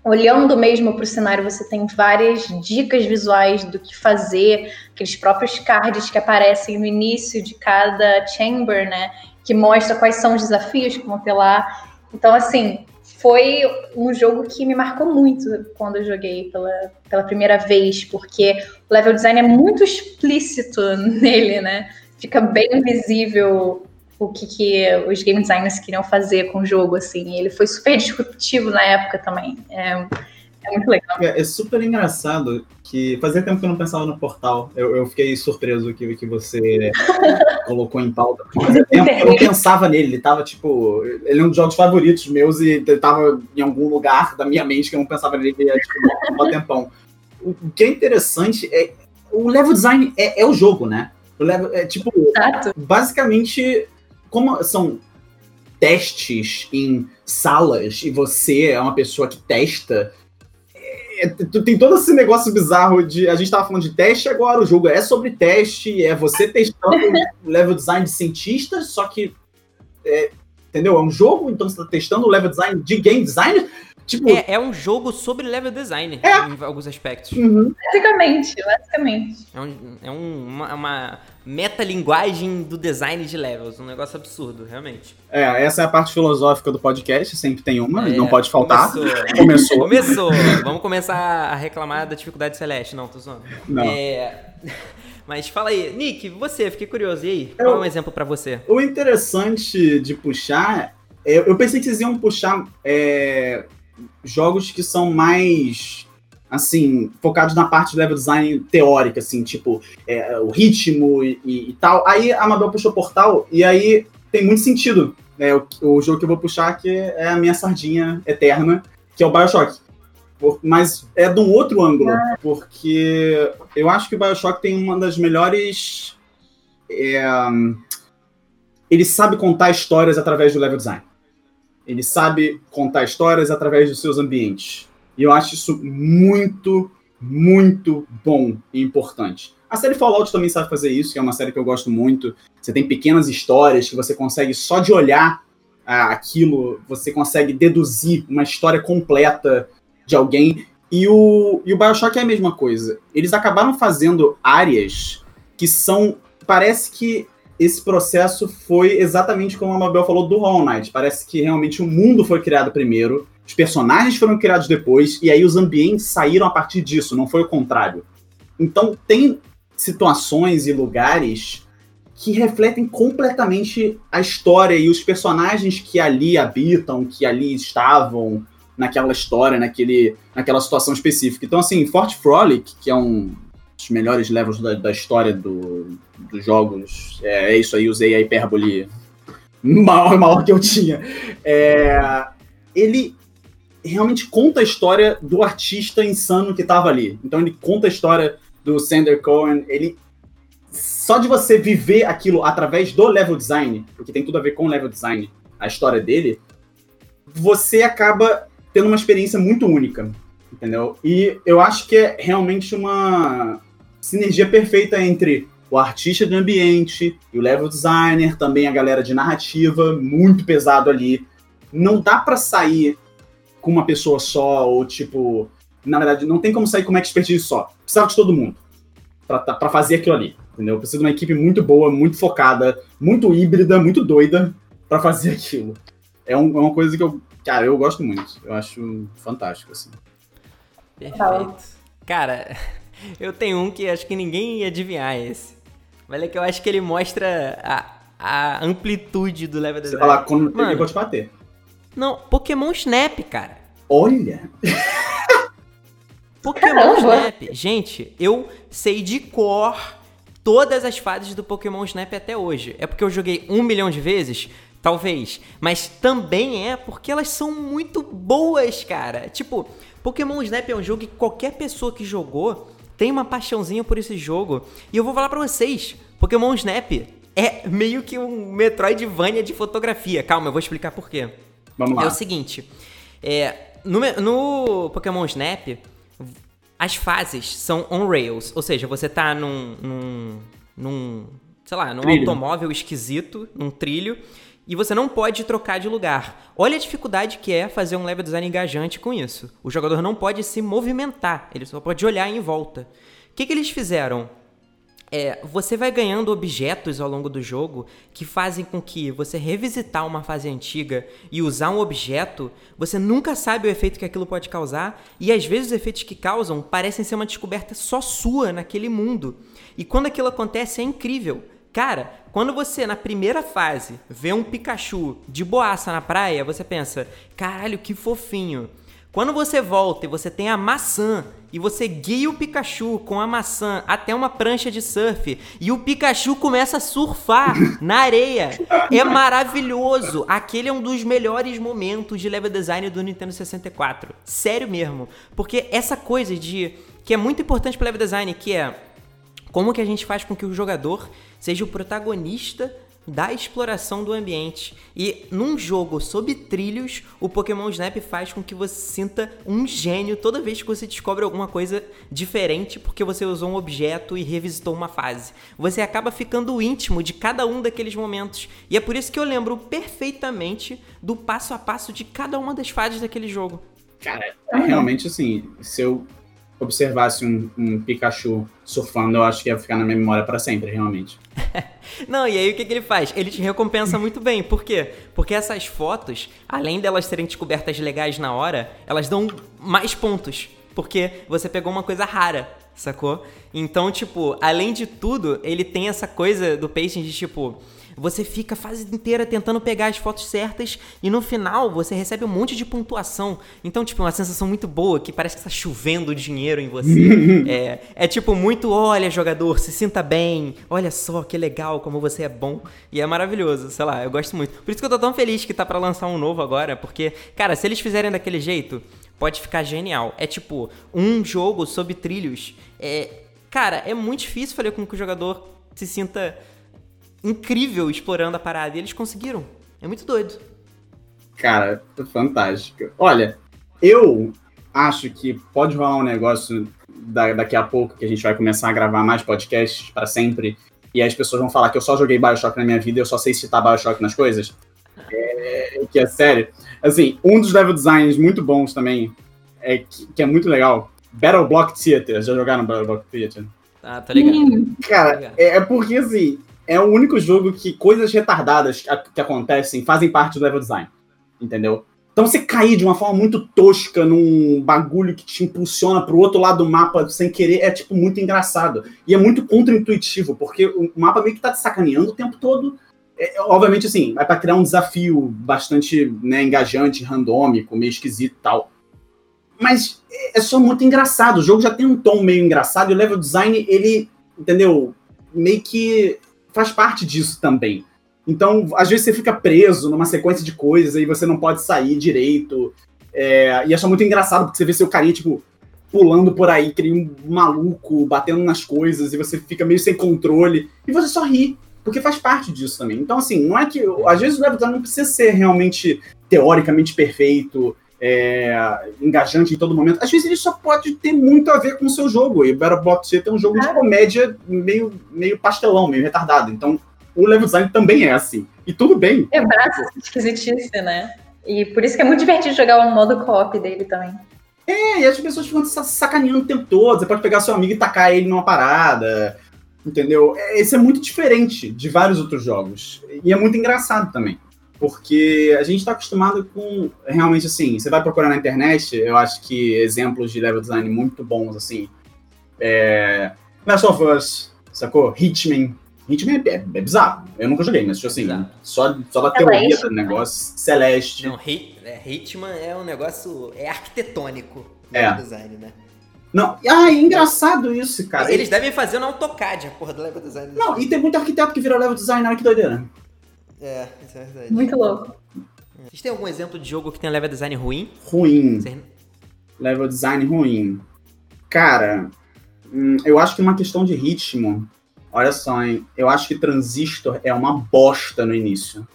olhando mesmo para o cenário, você tem várias dicas visuais do que fazer, aqueles próprios cards que aparecem no início de cada chamber, né? Que mostra quais são os desafios que vão ter lá. Então, assim, foi um jogo que me marcou muito quando eu joguei pela, pela primeira vez, porque o level design é muito explícito nele, né? Fica bem visível o que, que os game designers queriam fazer com o jogo, assim. Ele foi super disruptivo na época também. É, é muito legal. É, é, super engraçado que fazia tempo que eu não pensava no portal. Eu, eu fiquei surpreso que, que você colocou em pauta. Fazia tempo que eu pensava nele. Ele tava, tipo. Ele é um dos jogos favoritos meus e ele tava em algum lugar da minha mente que eu não pensava nele há tipo, um tempão. O que é interessante é. O level design é, é o jogo, né? O level, é tipo. Exato. Basicamente, como são testes em salas e você é uma pessoa que testa é, tem todo esse negócio bizarro de. A gente tava falando de teste, agora o jogo é sobre teste, é você testando o level design de cientista, só que. É, entendeu? É um jogo, então você tá testando o level design de game designer. Tipo, é, é um jogo sobre level design é. em alguns aspectos. Uhum. Basicamente, basicamente. É, um, é um, uma, uma metalinguagem do design de levels, um negócio absurdo, realmente. É, essa é a parte filosófica do podcast, sempre tem uma, é, não pode faltar. Começou. começou. começou. Vamos começar a reclamar da dificuldade celeste. Não, tô zoando. Não. É... Mas fala aí, Nick, você, fiquei curioso. E aí, qual é um exemplo para você? O interessante de puxar, eu pensei que vocês iam puxar é, jogos que são mais assim, focados na parte de level design teórica, assim, tipo, é, o ritmo e, e, e, tal. Aí a Mabel puxou Portal, e aí tem muito sentido. Né? O, o, jogo que eu vou puxar que é a minha sardinha eterna, que é o Bioshock. Por, mas é de um outro ângulo, ah. porque eu acho que o Bioshock tem uma das melhores. É, ele sabe contar histórias através do level design. Ele sabe contar histórias através dos seus ambientes. E eu acho isso muito, muito bom e importante. A série Fallout também sabe fazer isso, que é uma série que eu gosto muito. Você tem pequenas histórias que você consegue, só de olhar ah, aquilo, você consegue deduzir uma história completa de alguém. E o, e o Bioshock é a mesma coisa. Eles acabaram fazendo áreas que são. Parece que esse processo foi exatamente como a Mabel falou do Hollow Knight. Parece que realmente o mundo foi criado primeiro, os personagens foram criados depois, e aí os ambientes saíram a partir disso, não foi o contrário. Então tem situações e lugares que refletem completamente a história e os personagens que ali habitam, que ali estavam naquela história, naquele, naquela situação específica. Então, assim, Fort Frolic, que é um dos melhores levels da, da história do, dos jogos. É, é, isso aí, usei a hipérbole maior, maior que eu tinha. É, ele realmente conta a história do artista insano que estava ali. Então ele conta a história do Sander Cohen, ele só de você viver aquilo através do level design, porque tem tudo a ver com o level design, a história dele, você acaba tendo uma experiência muito única, entendeu? E eu acho que é realmente uma sinergia perfeita entre o artista de ambiente e o level designer, também a galera de narrativa, muito pesado ali. Não dá para sair com uma pessoa só, ou tipo. Na verdade, não tem como sair com uma expertise só. Precisava de todo mundo para tá, fazer aquilo ali. Entendeu? Precisa de uma equipe muito boa, muito focada, muito híbrida, muito doida para fazer aquilo. É, um, é, uma coisa que eu. Cara, eu gosto muito. Eu acho fantástico, assim. Perfeito. Cara, Eu tenho um que acho que ninguém ia adivinhar esse. Mas é que eu acho que ele mostra a, a amplitude do level design. Você fala, quando Mano, eu vou te bater. Não, Pokémon Snap, cara. Olha! Pokémon Caramba. Snap. Gente, eu sei de cor todas as fases do Pokémon Snap até hoje. É porque eu joguei um milhão de vezes? Talvez. Mas também é porque elas são muito boas, cara. Tipo, Pokémon Snap é um jogo que qualquer pessoa que jogou tem uma paixãozinha por esse jogo. E eu vou falar para vocês, Pokémon Snap é meio que um Metroidvania de fotografia. Calma, eu vou explicar por quê. Vamos lá. É o seguinte, é, no, no Pokémon Snap, as fases são on rails, ou seja, você tá num, num, num sei lá, num trilho. automóvel esquisito, num trilho, e você não pode trocar de lugar. Olha a dificuldade que é fazer um level design engajante com isso. O jogador não pode se movimentar, ele só pode olhar em volta. O que, que eles fizeram? É, você vai ganhando objetos ao longo do jogo que fazem com que você revisitar uma fase antiga e usar um objeto, você nunca sabe o efeito que aquilo pode causar, e às vezes os efeitos que causam parecem ser uma descoberta só sua naquele mundo. E quando aquilo acontece é incrível Cara, quando você, na primeira fase, vê um Pikachu de boaça na praia, você pensa, caralho, que fofinho. Quando você volta e você tem a maçã e você guia o Pikachu com a maçã até uma prancha de surf e o Pikachu começa a surfar na areia. É maravilhoso. Aquele é um dos melhores momentos de level design do Nintendo 64. Sério mesmo. Porque essa coisa de que é muito importante para level design, que é como que a gente faz com que o jogador seja o protagonista da exploração do ambiente. E num jogo sob trilhos, o Pokémon Snap faz com que você sinta um gênio toda vez que você descobre alguma coisa diferente porque você usou um objeto e revisitou uma fase. Você acaba ficando íntimo de cada um daqueles momentos. E é por isso que eu lembro perfeitamente do passo a passo de cada uma das fases daquele jogo. Cara, é realmente assim, se eu observasse um, um, Pikachu surfando, eu acho que ia ficar na minha memória para sempre, realmente. Não, e aí o que, que ele faz? Ele te recompensa muito bem. Por quê? Porque essas fotos, além delas serem descobertas legais na hora, elas dão mais pontos. Porque você pegou uma coisa rara, sacou? Então, tipo, além de tudo, ele tem essa coisa do pacing de tipo você fica a fase inteira tentando pegar as fotos certas e no final você recebe um monte de pontuação. Então, tipo, uma sensação muito boa que parece que está chovendo dinheiro em você. é, é tipo muito, olha, jogador, se sinta bem, olha só que legal como você é bom. E é maravilhoso, sei lá, eu gosto muito. Por isso que eu tô tão feliz que tá para lançar um novo agora, porque, cara, se eles fizerem daquele jeito, pode ficar genial. É tipo, um jogo sob trilhos. É, cara, é muito difícil fazer com que o jogador se sinta incrível explorando a parada. E eles conseguiram. É muito doido. Cara, fantástico. Olha, eu acho que pode rolar um negócio da, daqui a pouco que a gente vai começar a gravar mais podcasts para sempre. E as pessoas vão falar que eu só joguei Bioshock na minha vida e eu só sei citar Bioshock nas coisas. É, que é sério. Assim, um dos level designs muito bons também, é, que, que é muito legal, Battle Block Theater. Já jogaram Battle Block Theater? Ah, tá ligado. Cara, tá ligado. É, é porque assim, é o único jogo que coisas retardadas que acontecem fazem parte do level design. Entendeu? Então você cair de uma forma muito tosca num bagulho que te impulsiona pro outro lado do mapa sem querer é, tipo, muito engraçado. E é muito contra-intuitivo, porque o mapa meio que tá te sacaneando o tempo todo. É, obviamente, assim, vai para criar um desafio bastante né, engajante, randômico, meio esquisito e tal. Mas é só muito engraçado. O jogo já tem um tom meio engraçado e o level design, ele, entendeu? Meio que faz parte disso também. Então, às vezes você fica preso numa sequência de coisas e você não pode sair direito. É, e acha muito engraçado, porque você vê seu carinha, tipo, pulando por aí, que um maluco, batendo nas coisas, e você fica meio sem controle, e você só ri, porque faz parte disso também. Então, assim, não é que. Às vezes o level não precisa ser realmente teoricamente perfeito, é, engajante em todo momento. Às vezes ele só pode ter muito a ver com o seu jogo. E o Battle Block é um jogo de comédia meio, meio pastelão, meio retardado. Então, o level design também é assim. E tudo bem. É braço esquisitice, né? E por isso que é muito divertido jogar o modo co-op dele também. É, e as pessoas ficam sacaneando o tempo todo. Você pode pegar seu amigo e tacar ele numa parada. Entendeu? É, esse é muito diferente de vários outros jogos. E é muito engraçado também. Porque a gente está acostumado com, realmente, assim, você vai procurar na internet, eu acho que exemplos de level design muito bons, assim, é, Last of Us, sacou? Hitman. Hitman é, é, é bizarro. Eu nunca joguei, mas, tipo assim, só, só da teoria do negócio. Celeste. Não, é, Hitman é um negócio, é arquitetônico. É. design, né? Não, ah, é engraçado isso, cara. Eles devem fazer no AutoCAD, a porra do level design. Não, e tem muito arquiteto que vira level design, olha que doideira. É, isso é verdade. Muito louco. Vocês têm algum exemplo de jogo que tem level design ruim? Ruim. Level design ruim. Cara, hum, eu acho que uma questão de ritmo. Olha só, hein? Eu acho que Transistor é uma bosta no início.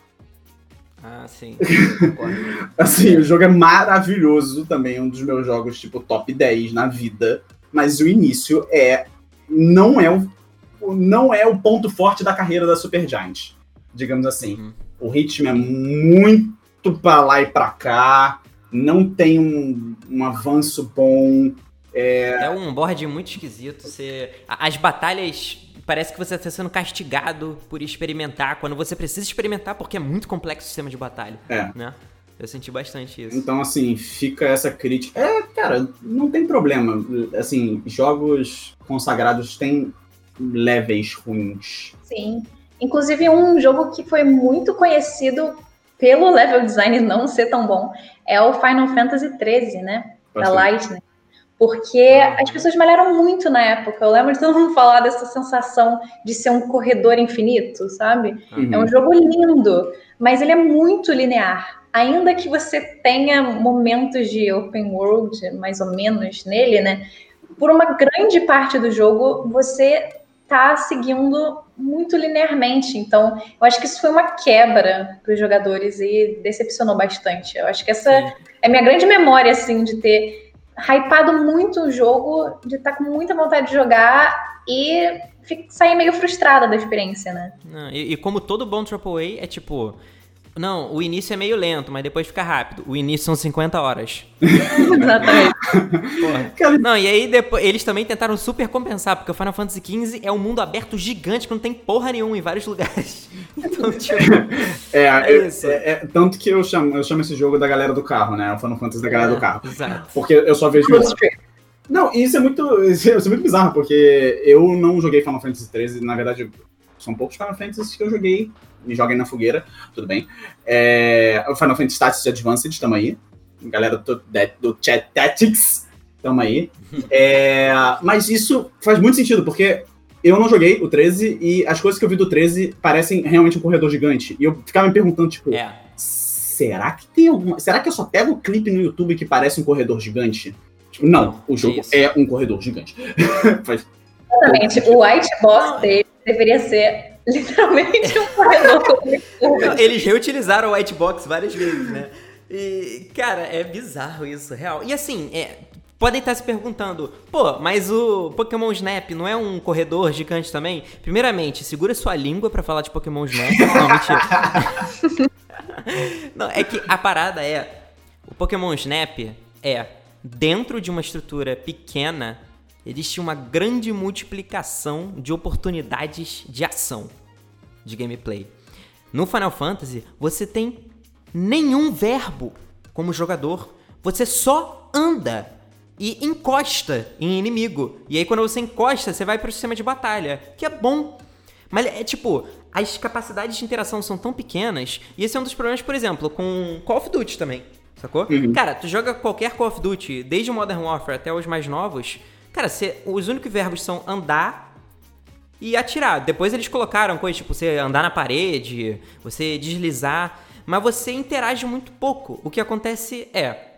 Ah, sim. assim, o jogo é maravilhoso também, um dos meus jogos, tipo, top 10 na vida. Mas o início é. Não é o, não é o ponto forte da carreira da Supergiant digamos assim. Uhum. O ritmo é muito para lá e para cá, não tem um, um avanço bom. É... é um board muito esquisito. Você... As batalhas parece que você está sendo castigado por experimentar, quando você precisa experimentar, porque é muito complexo o sistema de batalha. É. Né? Eu senti bastante isso. Então, assim, fica essa crítica. É, cara, não tem problema. Assim, jogos consagrados têm levels ruins. Sim. Inclusive, um jogo que foi muito conhecido pelo level design não ser tão bom é o Final Fantasy XIII, né? Da Lightning. Porque as pessoas malharam muito na época. Eu lembro de todo mundo falar dessa sensação de ser um corredor infinito, sabe? Uhum. É um jogo lindo, mas ele é muito linear. Ainda que você tenha momentos de open world, mais ou menos, nele, né? Por uma grande parte do jogo, você tá seguindo muito linearmente. Então, eu acho que isso foi uma quebra para os jogadores e decepcionou bastante. Eu acho que essa Sim. é minha grande memória, assim, de ter hypado muito o jogo, de estar tá com muita vontade de jogar e sair meio frustrada da experiência, né? e, e, como todo bom AAA, é tipo, não, o início é meio lento, mas depois fica rápido. O início são 50 horas. Exatamente. Porra. Não, e aí depois, eles também tentaram super compensar, porque o Final Fantasy XV é um mundo aberto gigante que não tem porra nenhuma em vários lugares. Então, tipo. é, é, isso. É, é, tanto que eu chamo, eu chamo esse jogo da galera do carro, né? O Final Fantasy da galera do é, carro. Exato. Porque eu só vejo. Não, isso é muito. Isso é muito bizarro, porque eu não joguei Final Fantasy XIII, na verdade, são poucos Final Fantasy que eu joguei me joguem na fogueira, tudo bem. É, o Final Fantasy Tactics Advanced, tamo aí. Galera do, do Chat Tactics, tamo aí. É, mas isso faz muito sentido, porque eu não joguei o 13 e as coisas que eu vi do 13 parecem realmente um corredor gigante. E eu ficava me perguntando, tipo, é. será que tem alguma. Será que eu só pego o clipe no YouTube que parece um corredor gigante? Tipo, não, não, o jogo é, é um corredor gigante. Exatamente. O white box dele deveria ser literalmente um corredor Eles reutilizaram o white box várias vezes, né? E, cara, é bizarro isso, real. E assim, é, podem estar se perguntando, pô, mas o Pokémon Snap não é um corredor gigante também? Primeiramente, segura sua língua para falar de Pokémon Snap. não, mentira. não, é que a parada é, o Pokémon Snap é, dentro de uma estrutura pequena, existe uma grande multiplicação de oportunidades de ação de gameplay. No Final Fantasy, você tem nenhum verbo como jogador. Você só anda e encosta em inimigo. E aí, quando você encosta, você vai para o sistema de batalha, que é bom. Mas é tipo, as capacidades de interação são tão pequenas, e esse é um dos problemas, por exemplo, com Call of Duty também. Sacou? Uhum. Cara, tu joga qualquer Call of Duty, desde o Modern Warfare até os mais novos, Cara, os únicos verbos são andar e atirar. Depois eles colocaram coisas tipo você andar na parede, você deslizar, mas você interage muito pouco. O que acontece é,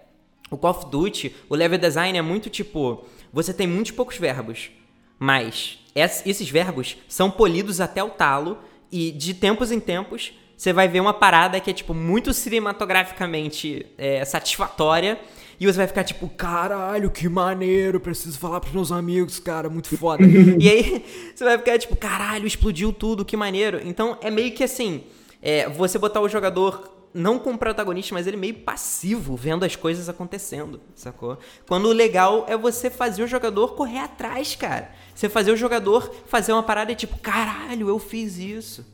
o Call of Duty, o level design é muito tipo, você tem muitos poucos verbos, mas esses verbos são polidos até o talo e de tempos em tempos você vai ver uma parada que é tipo muito cinematograficamente é, satisfatória e você vai ficar tipo, caralho, que maneiro, preciso falar pros meus amigos, cara, muito foda. e aí você vai ficar tipo, caralho, explodiu tudo, que maneiro. Então é meio que assim, é, você botar o jogador não como protagonista, mas ele meio passivo, vendo as coisas acontecendo, sacou? Quando o legal é você fazer o jogador correr atrás, cara. Você fazer o jogador fazer uma parada e tipo, caralho, eu fiz isso.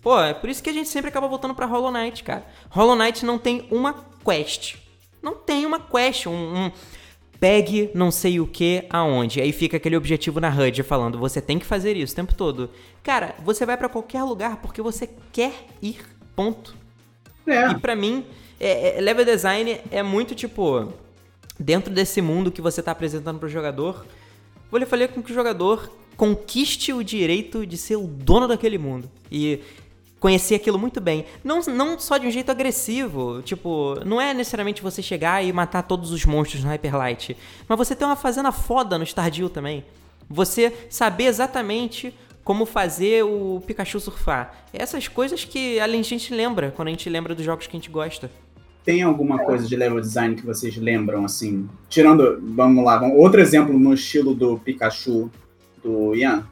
Pô, é por isso que a gente sempre acaba voltando pra Hollow Knight, cara. Hollow Knight não tem uma quest não tem uma quest, um, um pegue não sei o que aonde. Aí fica aquele objetivo na HUD falando, você tem que fazer isso o tempo todo. Cara, você vai para qualquer lugar porque você quer ir, ponto. É. E para mim, é, é, level design é muito tipo, dentro desse mundo que você tá apresentando pro jogador, vou lhe fazer com que o jogador conquiste o direito de ser o dono daquele mundo. E conhecer aquilo muito bem. Não, não só de um jeito agressivo, tipo, não é necessariamente você chegar e matar todos os monstros no Hyperlight, mas você ter uma fazenda foda no Stardew também. Você saber exatamente como fazer o Pikachu surfar. Essas coisas que a gente lembra quando a gente lembra dos jogos que a gente gosta. Tem alguma coisa de level design que vocês lembram, assim? Tirando, vamos lá, outro exemplo no estilo do Pikachu do Ian.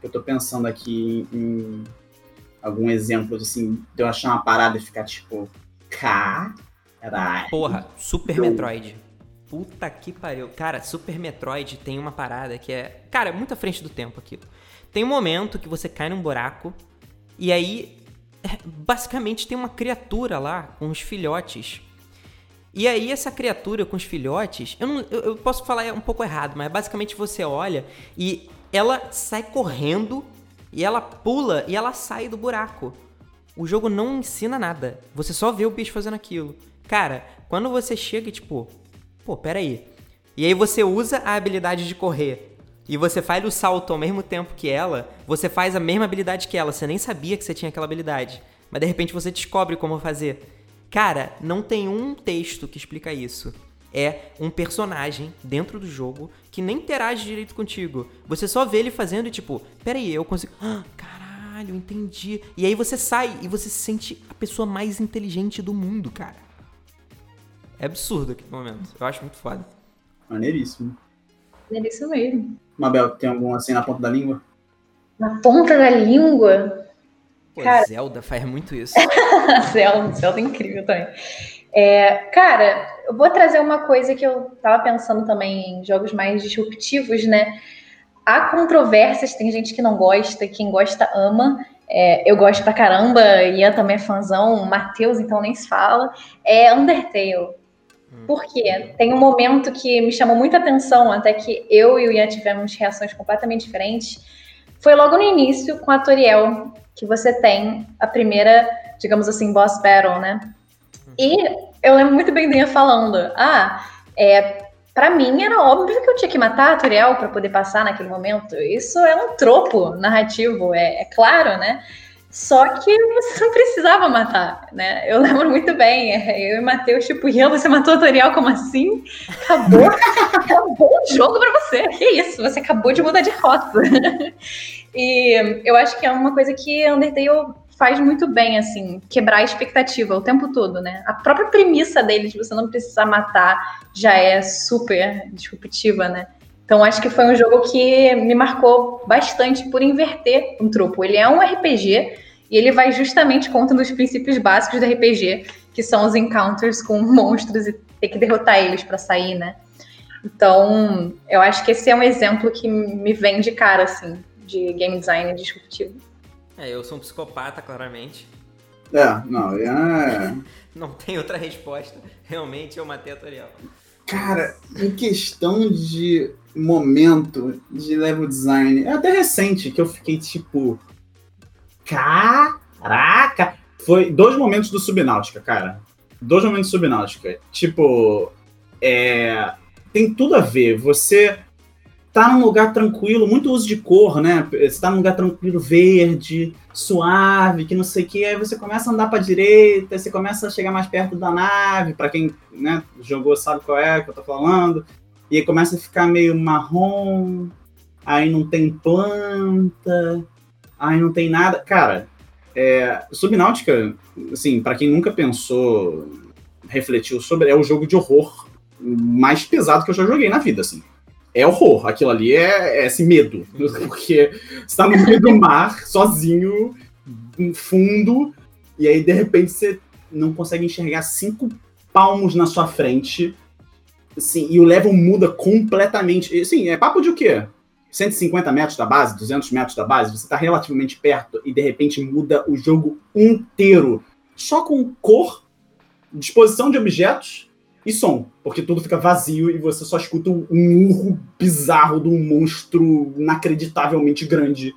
Eu tô pensando aqui em algum exemplo, assim, de eu achar uma parada e ficar tipo, caralho. Porra, Super Metroid. Puta que pariu. Cara, Super Metroid tem uma parada que é. Cara, muito à frente do tempo aquilo. Tem um momento que você cai num buraco e aí. Basicamente tem uma criatura lá com os filhotes. E aí, essa criatura com os filhotes, eu, não, eu, eu posso falar um pouco errado, mas basicamente você olha e ela sai correndo e ela pula e ela sai do buraco. O jogo não ensina nada. Você só vê o bicho fazendo aquilo. Cara, quando você chega e tipo, pô, peraí. E aí você usa a habilidade de correr e você faz o salto ao mesmo tempo que ela, você faz a mesma habilidade que ela. Você nem sabia que você tinha aquela habilidade. Mas de repente você descobre como fazer. Cara, não tem um texto que explica isso. É um personagem dentro do jogo que nem interage direito contigo. Você só vê ele fazendo e tipo, peraí, eu consigo. Ah, caralho, entendi. E aí você sai e você se sente a pessoa mais inteligente do mundo, cara. É absurdo aquele momento. Eu acho muito foda. Maneiríssimo. Maneiríssimo mesmo. Mabel, tem algum assim na ponta da língua? Na ponta da língua? Pô, cara... Zelda faz muito isso. Zelda, Zelda é incrível também. É, cara, eu vou trazer uma coisa que eu tava pensando também em jogos mais disruptivos, né? Há controvérsias, tem gente que não gosta, quem gosta ama. É, eu gosto pra caramba, Ian também é fãzão, Matheus então nem se fala. É Undertale. Hum. Por quê? Tem um momento que me chamou muita atenção, até que eu e o Ian tivemos reações completamente diferentes. Foi logo no início com a Toriel, que você tem a primeira, digamos assim, boss battle, né? E eu lembro muito bem dele falando: ah, é, para mim era óbvio que eu tinha que matar a Turiel para poder passar naquele momento. Isso é um tropo narrativo, é, é, claro, né? Só que você não precisava matar, né? Eu lembro muito bem, é, eu e Matheus, tipo, Ian, você matou a Toriel, como assim? Acabou, acabou o jogo para você. Que isso? Você acabou de mudar de rota. e eu acho que é uma coisa que Undertale faz muito bem, assim, quebrar a expectativa o tempo todo, né? A própria premissa dele de você não precisar matar já é super disruptiva, né? Então acho que foi um jogo que me marcou bastante por inverter um tropo. Ele é um RPG e ele vai justamente contra um dos princípios básicos do RPG, que são os encounters com monstros e ter que derrotar eles para sair, né? Então, eu acho que esse é um exemplo que me vem de cara, assim, de game design disruptivo. É, eu sou um psicopata, claramente. É, não, é. não tem outra resposta. Realmente eu matei a Toriel. Cara, em questão de momento de level design, é até recente que eu fiquei tipo. Caraca! Foi dois momentos do Subnáutica, cara. Dois momentos do Subnáutica. Tipo, é. Tem tudo a ver. Você tá num lugar tranquilo, muito uso de cor, né? Você tá num lugar tranquilo, verde, suave, que não sei o que, aí você começa a andar para direita, você começa a chegar mais perto da nave, para quem né, jogou sabe qual é que eu tô falando, e aí começa a ficar meio marrom, aí não tem planta, aí não tem nada. Cara, é, Subnáutica, assim, para quem nunca pensou, refletiu sobre, é o jogo de horror mais pesado que eu já joguei na vida, assim é horror. Aquilo ali é, é esse medo. Porque você tá no meio do mar, sozinho, no fundo, e aí de repente você não consegue enxergar cinco palmos na sua frente. Assim, e o level muda completamente. Assim, é papo de o quê? 150 metros da base, 200 metros da base, você tá relativamente perto e de repente muda o jogo inteiro. Só com cor, disposição de objetos e som, porque tudo fica vazio e você só escuta um urro bizarro de um monstro inacreditavelmente grande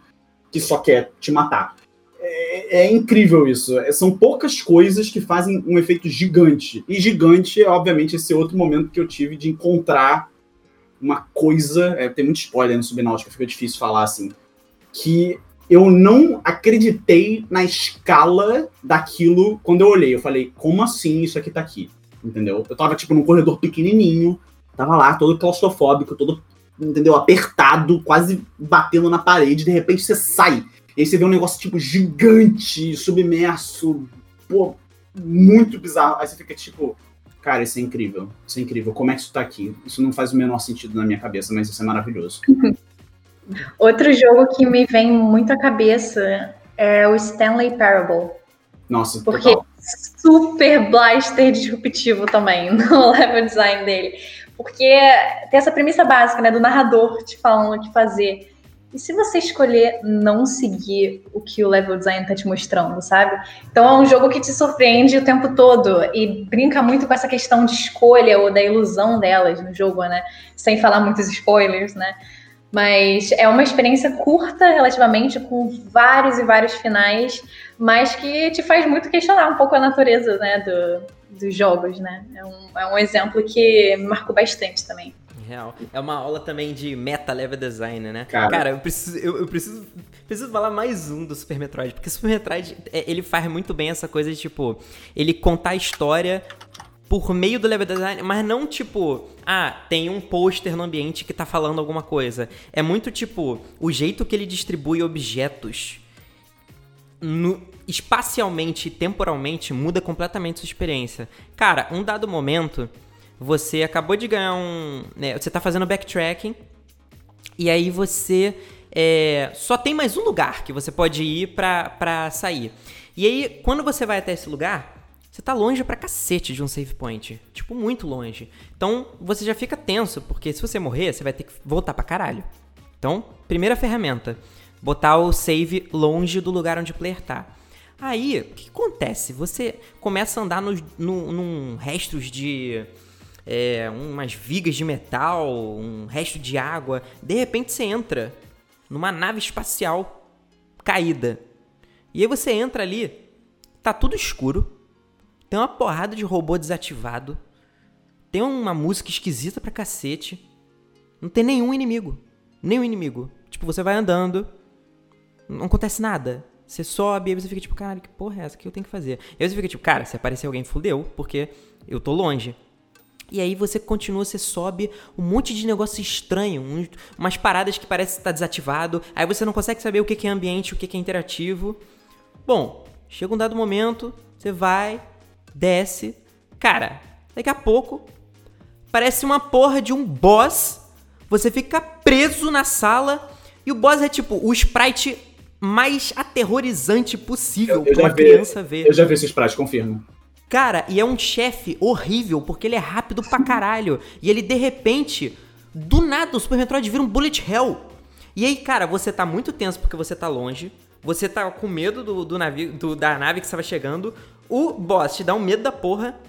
que só quer te matar. É, é, incrível isso. É, são poucas coisas que fazem um efeito gigante. E gigante é, obviamente, esse outro momento que eu tive de encontrar uma coisa. É, tem muito spoiler no Subnáutica, fica difícil falar assim. Que eu não acreditei na escala daquilo quando eu olhei. Eu falei, como assim isso aqui tá aqui? Entendeu? Eu tava, tipo, num corredor pequenininho, tava lá, todo claustrofóbico, todo, entendeu? Apertado, quase batendo na parede, de repente você sai. E aí você vê um negócio, tipo, gigante, submerso, pô, muito bizarro. Aí você fica, tipo, cara, isso é incrível, isso é incrível, como é que isso tá aqui? Isso não faz o menor sentido na minha cabeça, mas isso é maravilhoso. Outro jogo que me vem muito à cabeça é o Stanley Parable. Nossa, Porque total super blaster disruptivo também no level design dele. Porque tem essa premissa básica, né, do narrador te falando o que fazer. E se você escolher não seguir o que o level design tá te mostrando, sabe? Então é um jogo que te surpreende o tempo todo e brinca muito com essa questão de escolha ou da ilusão delas no jogo, né? Sem falar muitos spoilers, né? Mas é uma experiência curta, relativamente, com vários e vários finais, mas que te faz muito questionar um pouco a natureza né, do, dos jogos, né? É um, é um exemplo que me marcou bastante também. Real. É uma aula também de meta level design, né? Cara, Cara eu, preciso, eu, eu, preciso, preciso falar mais um do Super Metroid, porque o Super Metroid, é, ele faz muito bem essa coisa de, tipo, ele contar a história por meio do level design, mas não tipo, ah, tem um pôster no ambiente que tá falando alguma coisa. É muito tipo, o jeito que ele distribui objetos no, espacialmente e temporalmente muda completamente sua experiência. Cara, um dado momento, você acabou de ganhar um. Né, você tá fazendo backtracking, e aí você é, só tem mais um lugar que você pode ir pra, pra sair. E aí, quando você vai até esse lugar, você tá longe pra cacete de um save point. Tipo, muito longe. Então, você já fica tenso, porque se você morrer, você vai ter que voltar pra caralho. Então, primeira ferramenta. Botar o save longe do lugar onde o player tá. Aí, o que acontece? Você começa a andar no, no, num restos de... É, umas vigas de metal, um resto de água. De repente você entra numa nave espacial caída. E aí você entra ali, tá tudo escuro tem uma porrada de robô desativado. Tem uma música esquisita pra cacete. Não tem nenhum inimigo. Nenhum inimigo. Tipo, você vai andando, não acontece nada. Você sobe, aí você fica tipo, cara, que porra é essa? O que eu tenho que fazer? E aí você fica tipo, cara, se aparecer alguém, fudeu, porque eu tô longe. E aí você continua, você sobe um monte de negócio estranho, um, umas paradas que parece estar desativado. Aí você não consegue saber o que é ambiente, o que é interativo. Bom, chega um dado momento, você vai, desce. Cara, daqui a pouco parece uma porra de um boss. Você fica preso na sala e o boss é tipo o sprite mais aterrorizante possível eu, eu pra uma vi, criança ver. Eu já vi esse sprite, confirmo. Cara, e é um chefe horrível, porque ele é rápido pra caralho. e ele, de repente, do nada, o Super Metroid vira um bullet hell. E aí, cara, você tá muito tenso porque você tá longe. Você tá com medo do, do navio, do, da nave que estava chegando. O boss te dá um medo da porra.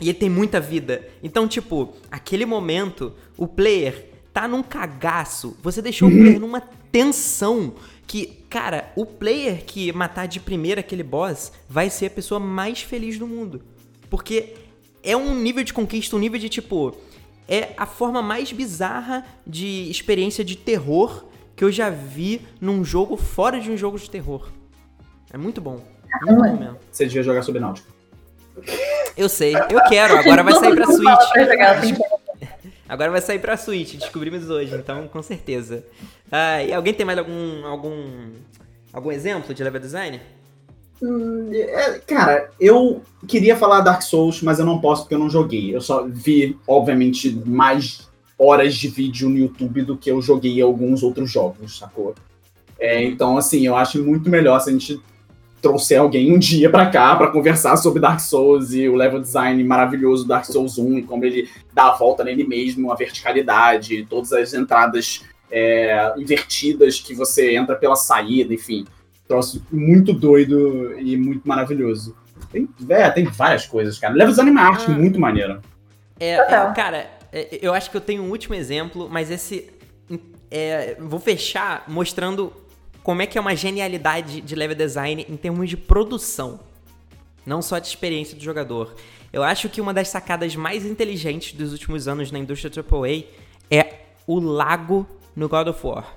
E ele tem muita vida. Então, tipo, aquele momento, o player tá num cagaço. Você deixou o player numa tensão. Que, cara, o player que matar de primeira aquele boss vai ser a pessoa mais feliz do mundo. Porque é um nível de conquista, um nível de tipo. É a forma mais bizarra de experiência de terror que eu já vi num jogo fora de um jogo de terror. É muito bom. Bom mesmo. Você devia jogar Subnáutica. Eu sei, eu quero. Agora vai sair pra Switch. Agora vai sair pra Switch, descobrimos hoje, então com certeza. Ah, e alguém tem mais algum algum algum exemplo de level design? Hum, é, cara, eu queria falar Dark Souls, mas eu não posso porque eu não joguei. Eu só vi, obviamente, mais horas de vídeo no YouTube do que eu joguei alguns outros jogos, sacou? É, então, assim, eu acho muito melhor se a gente trouxer alguém um dia para cá para conversar sobre Dark Souls e o level design maravilhoso do Dark Souls 1 e como ele dá a volta nele mesmo, a verticalidade, todas as entradas é, invertidas que você entra pela saída, enfim. Troço muito doido e muito maravilhoso. Tem, é, tem várias coisas, cara. Level design é uma arte ah. muito maneira. É, é, cara, é, eu acho que eu tenho um último exemplo, mas esse. É, vou fechar mostrando como é que é uma genialidade de level design em termos de produção. Não só de experiência do jogador. Eu acho que uma das sacadas mais inteligentes dos últimos anos na indústria AAA é o lago no God of War.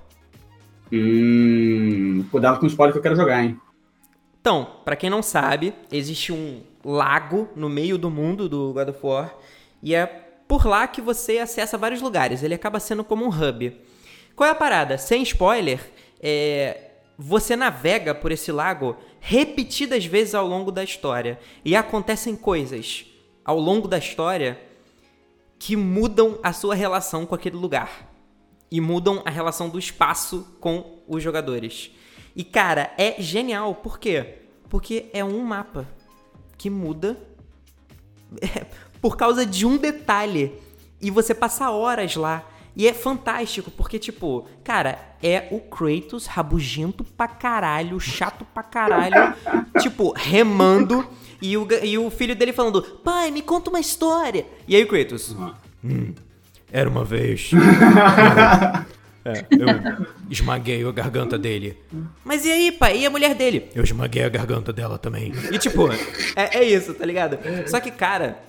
Hum, cuidado com o spoiler que eu quero jogar, hein? Então, para quem não sabe, existe um lago no meio do mundo do God of War e é por lá que você acessa vários lugares. Ele acaba sendo como um hub. Qual é a parada? Sem spoiler, é, você navega por esse lago repetidas vezes ao longo da história. E acontecem coisas ao longo da história que mudam a sua relação com aquele lugar. E mudam a relação do espaço com os jogadores. E cara, é genial. Por quê? Porque é um mapa que muda. por causa de um detalhe. E você passa horas lá. E é fantástico, porque, tipo, cara, é o Kratos rabugento pra caralho, chato pra caralho, tipo, remando, e o, e o filho dele falando, pai, me conta uma história. E aí o Kratos, hum, era uma vez. É, eu esmaguei a garganta dele. Mas e aí, pai? E a mulher dele? Eu esmaguei a garganta dela também. E tipo, é, é isso, tá ligado? Só que, cara,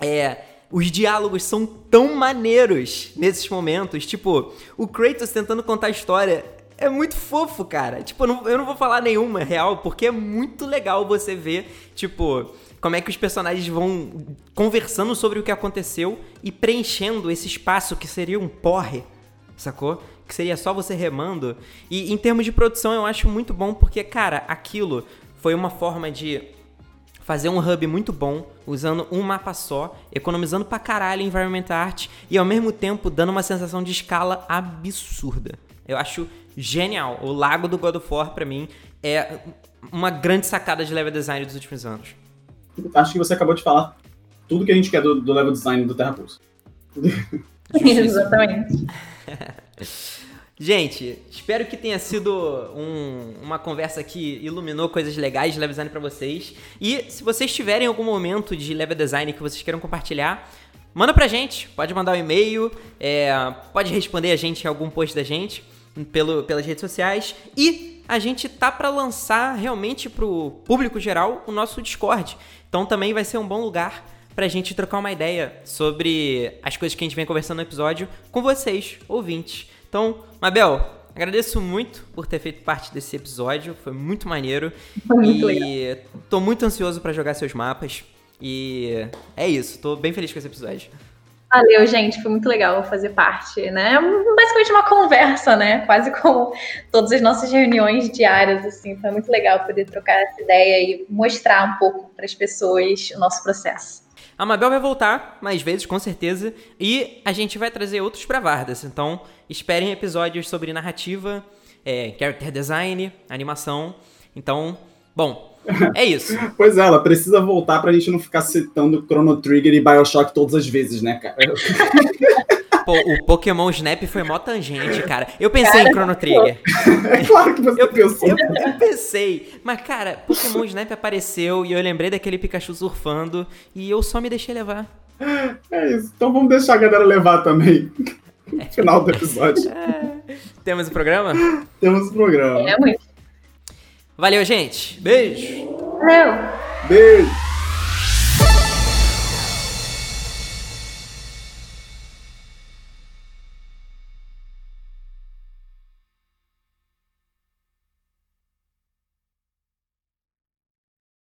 é os diálogos são tão maneiros nesses momentos. Tipo, o Kratos tentando contar a história é muito fofo, cara. Tipo, eu não, vou falar nenhuma real, porque é muito legal você ver, tipo, como é que os personagens vão conversando sobre o que aconteceu e preenchendo esse espaço que seria um porre, sacou? Que seria só você remando. E em termos de produção, eu acho muito bom, porque, cara, aquilo foi uma forma de fazer um hub muito bom, usando um mapa só, economizando pra caralho em Environment Art e ao mesmo tempo dando uma sensação de escala absurda. Eu acho genial. O Lago do God of War, pra mim, é uma grande sacada de level design dos últimos anos. Acho que você acabou de falar tudo que a gente quer do, do level design do Terra Pulse. Exatamente. Gente, espero que tenha sido um, uma conversa que iluminou coisas legais de level design para vocês. E se vocês tiverem algum momento de level design que vocês queiram compartilhar, manda pra gente. Pode mandar um e-mail, é, pode responder a gente em algum post da gente pelo, pelas redes sociais. E a gente tá para lançar realmente pro público geral o nosso Discord. Então também vai ser um bom lugar pra gente trocar uma ideia sobre as coisas que a gente vem conversando no episódio com vocês, ouvintes. Então, Mabel, agradeço muito por ter feito parte desse episódio, foi muito maneiro. Foi muito e legal. tô muito ansioso para jogar seus mapas. E é isso, tô bem feliz com esse episódio. Valeu, gente. Foi muito legal fazer parte, né? Basicamente uma conversa, né? Quase como todas as nossas reuniões diárias, assim. Foi muito legal poder trocar essa ideia e mostrar um pouco para as pessoas o nosso processo. A Mabel vai voltar mais vezes, com certeza, e a gente vai trazer outros pra Vardas. Então, esperem episódios sobre narrativa, é, character design, animação. Então, bom, é isso. Pois é, ela precisa voltar pra gente não ficar citando Chrono Trigger e Bioshock todas as vezes, né, cara? Pô, o Pokémon Snap foi mó tangente, cara. Eu pensei em Chrono Trigger. É claro que você Eu, pensou. eu, eu pensei. Mas, cara, Pokémon Snap apareceu e eu lembrei daquele Pikachu surfando e eu só me deixei levar. É isso. Então vamos deixar a galera levar também. No final do episódio. Temos o programa? Temos o programa. É muito. Valeu, gente. Beijo. Valeu! Beijo!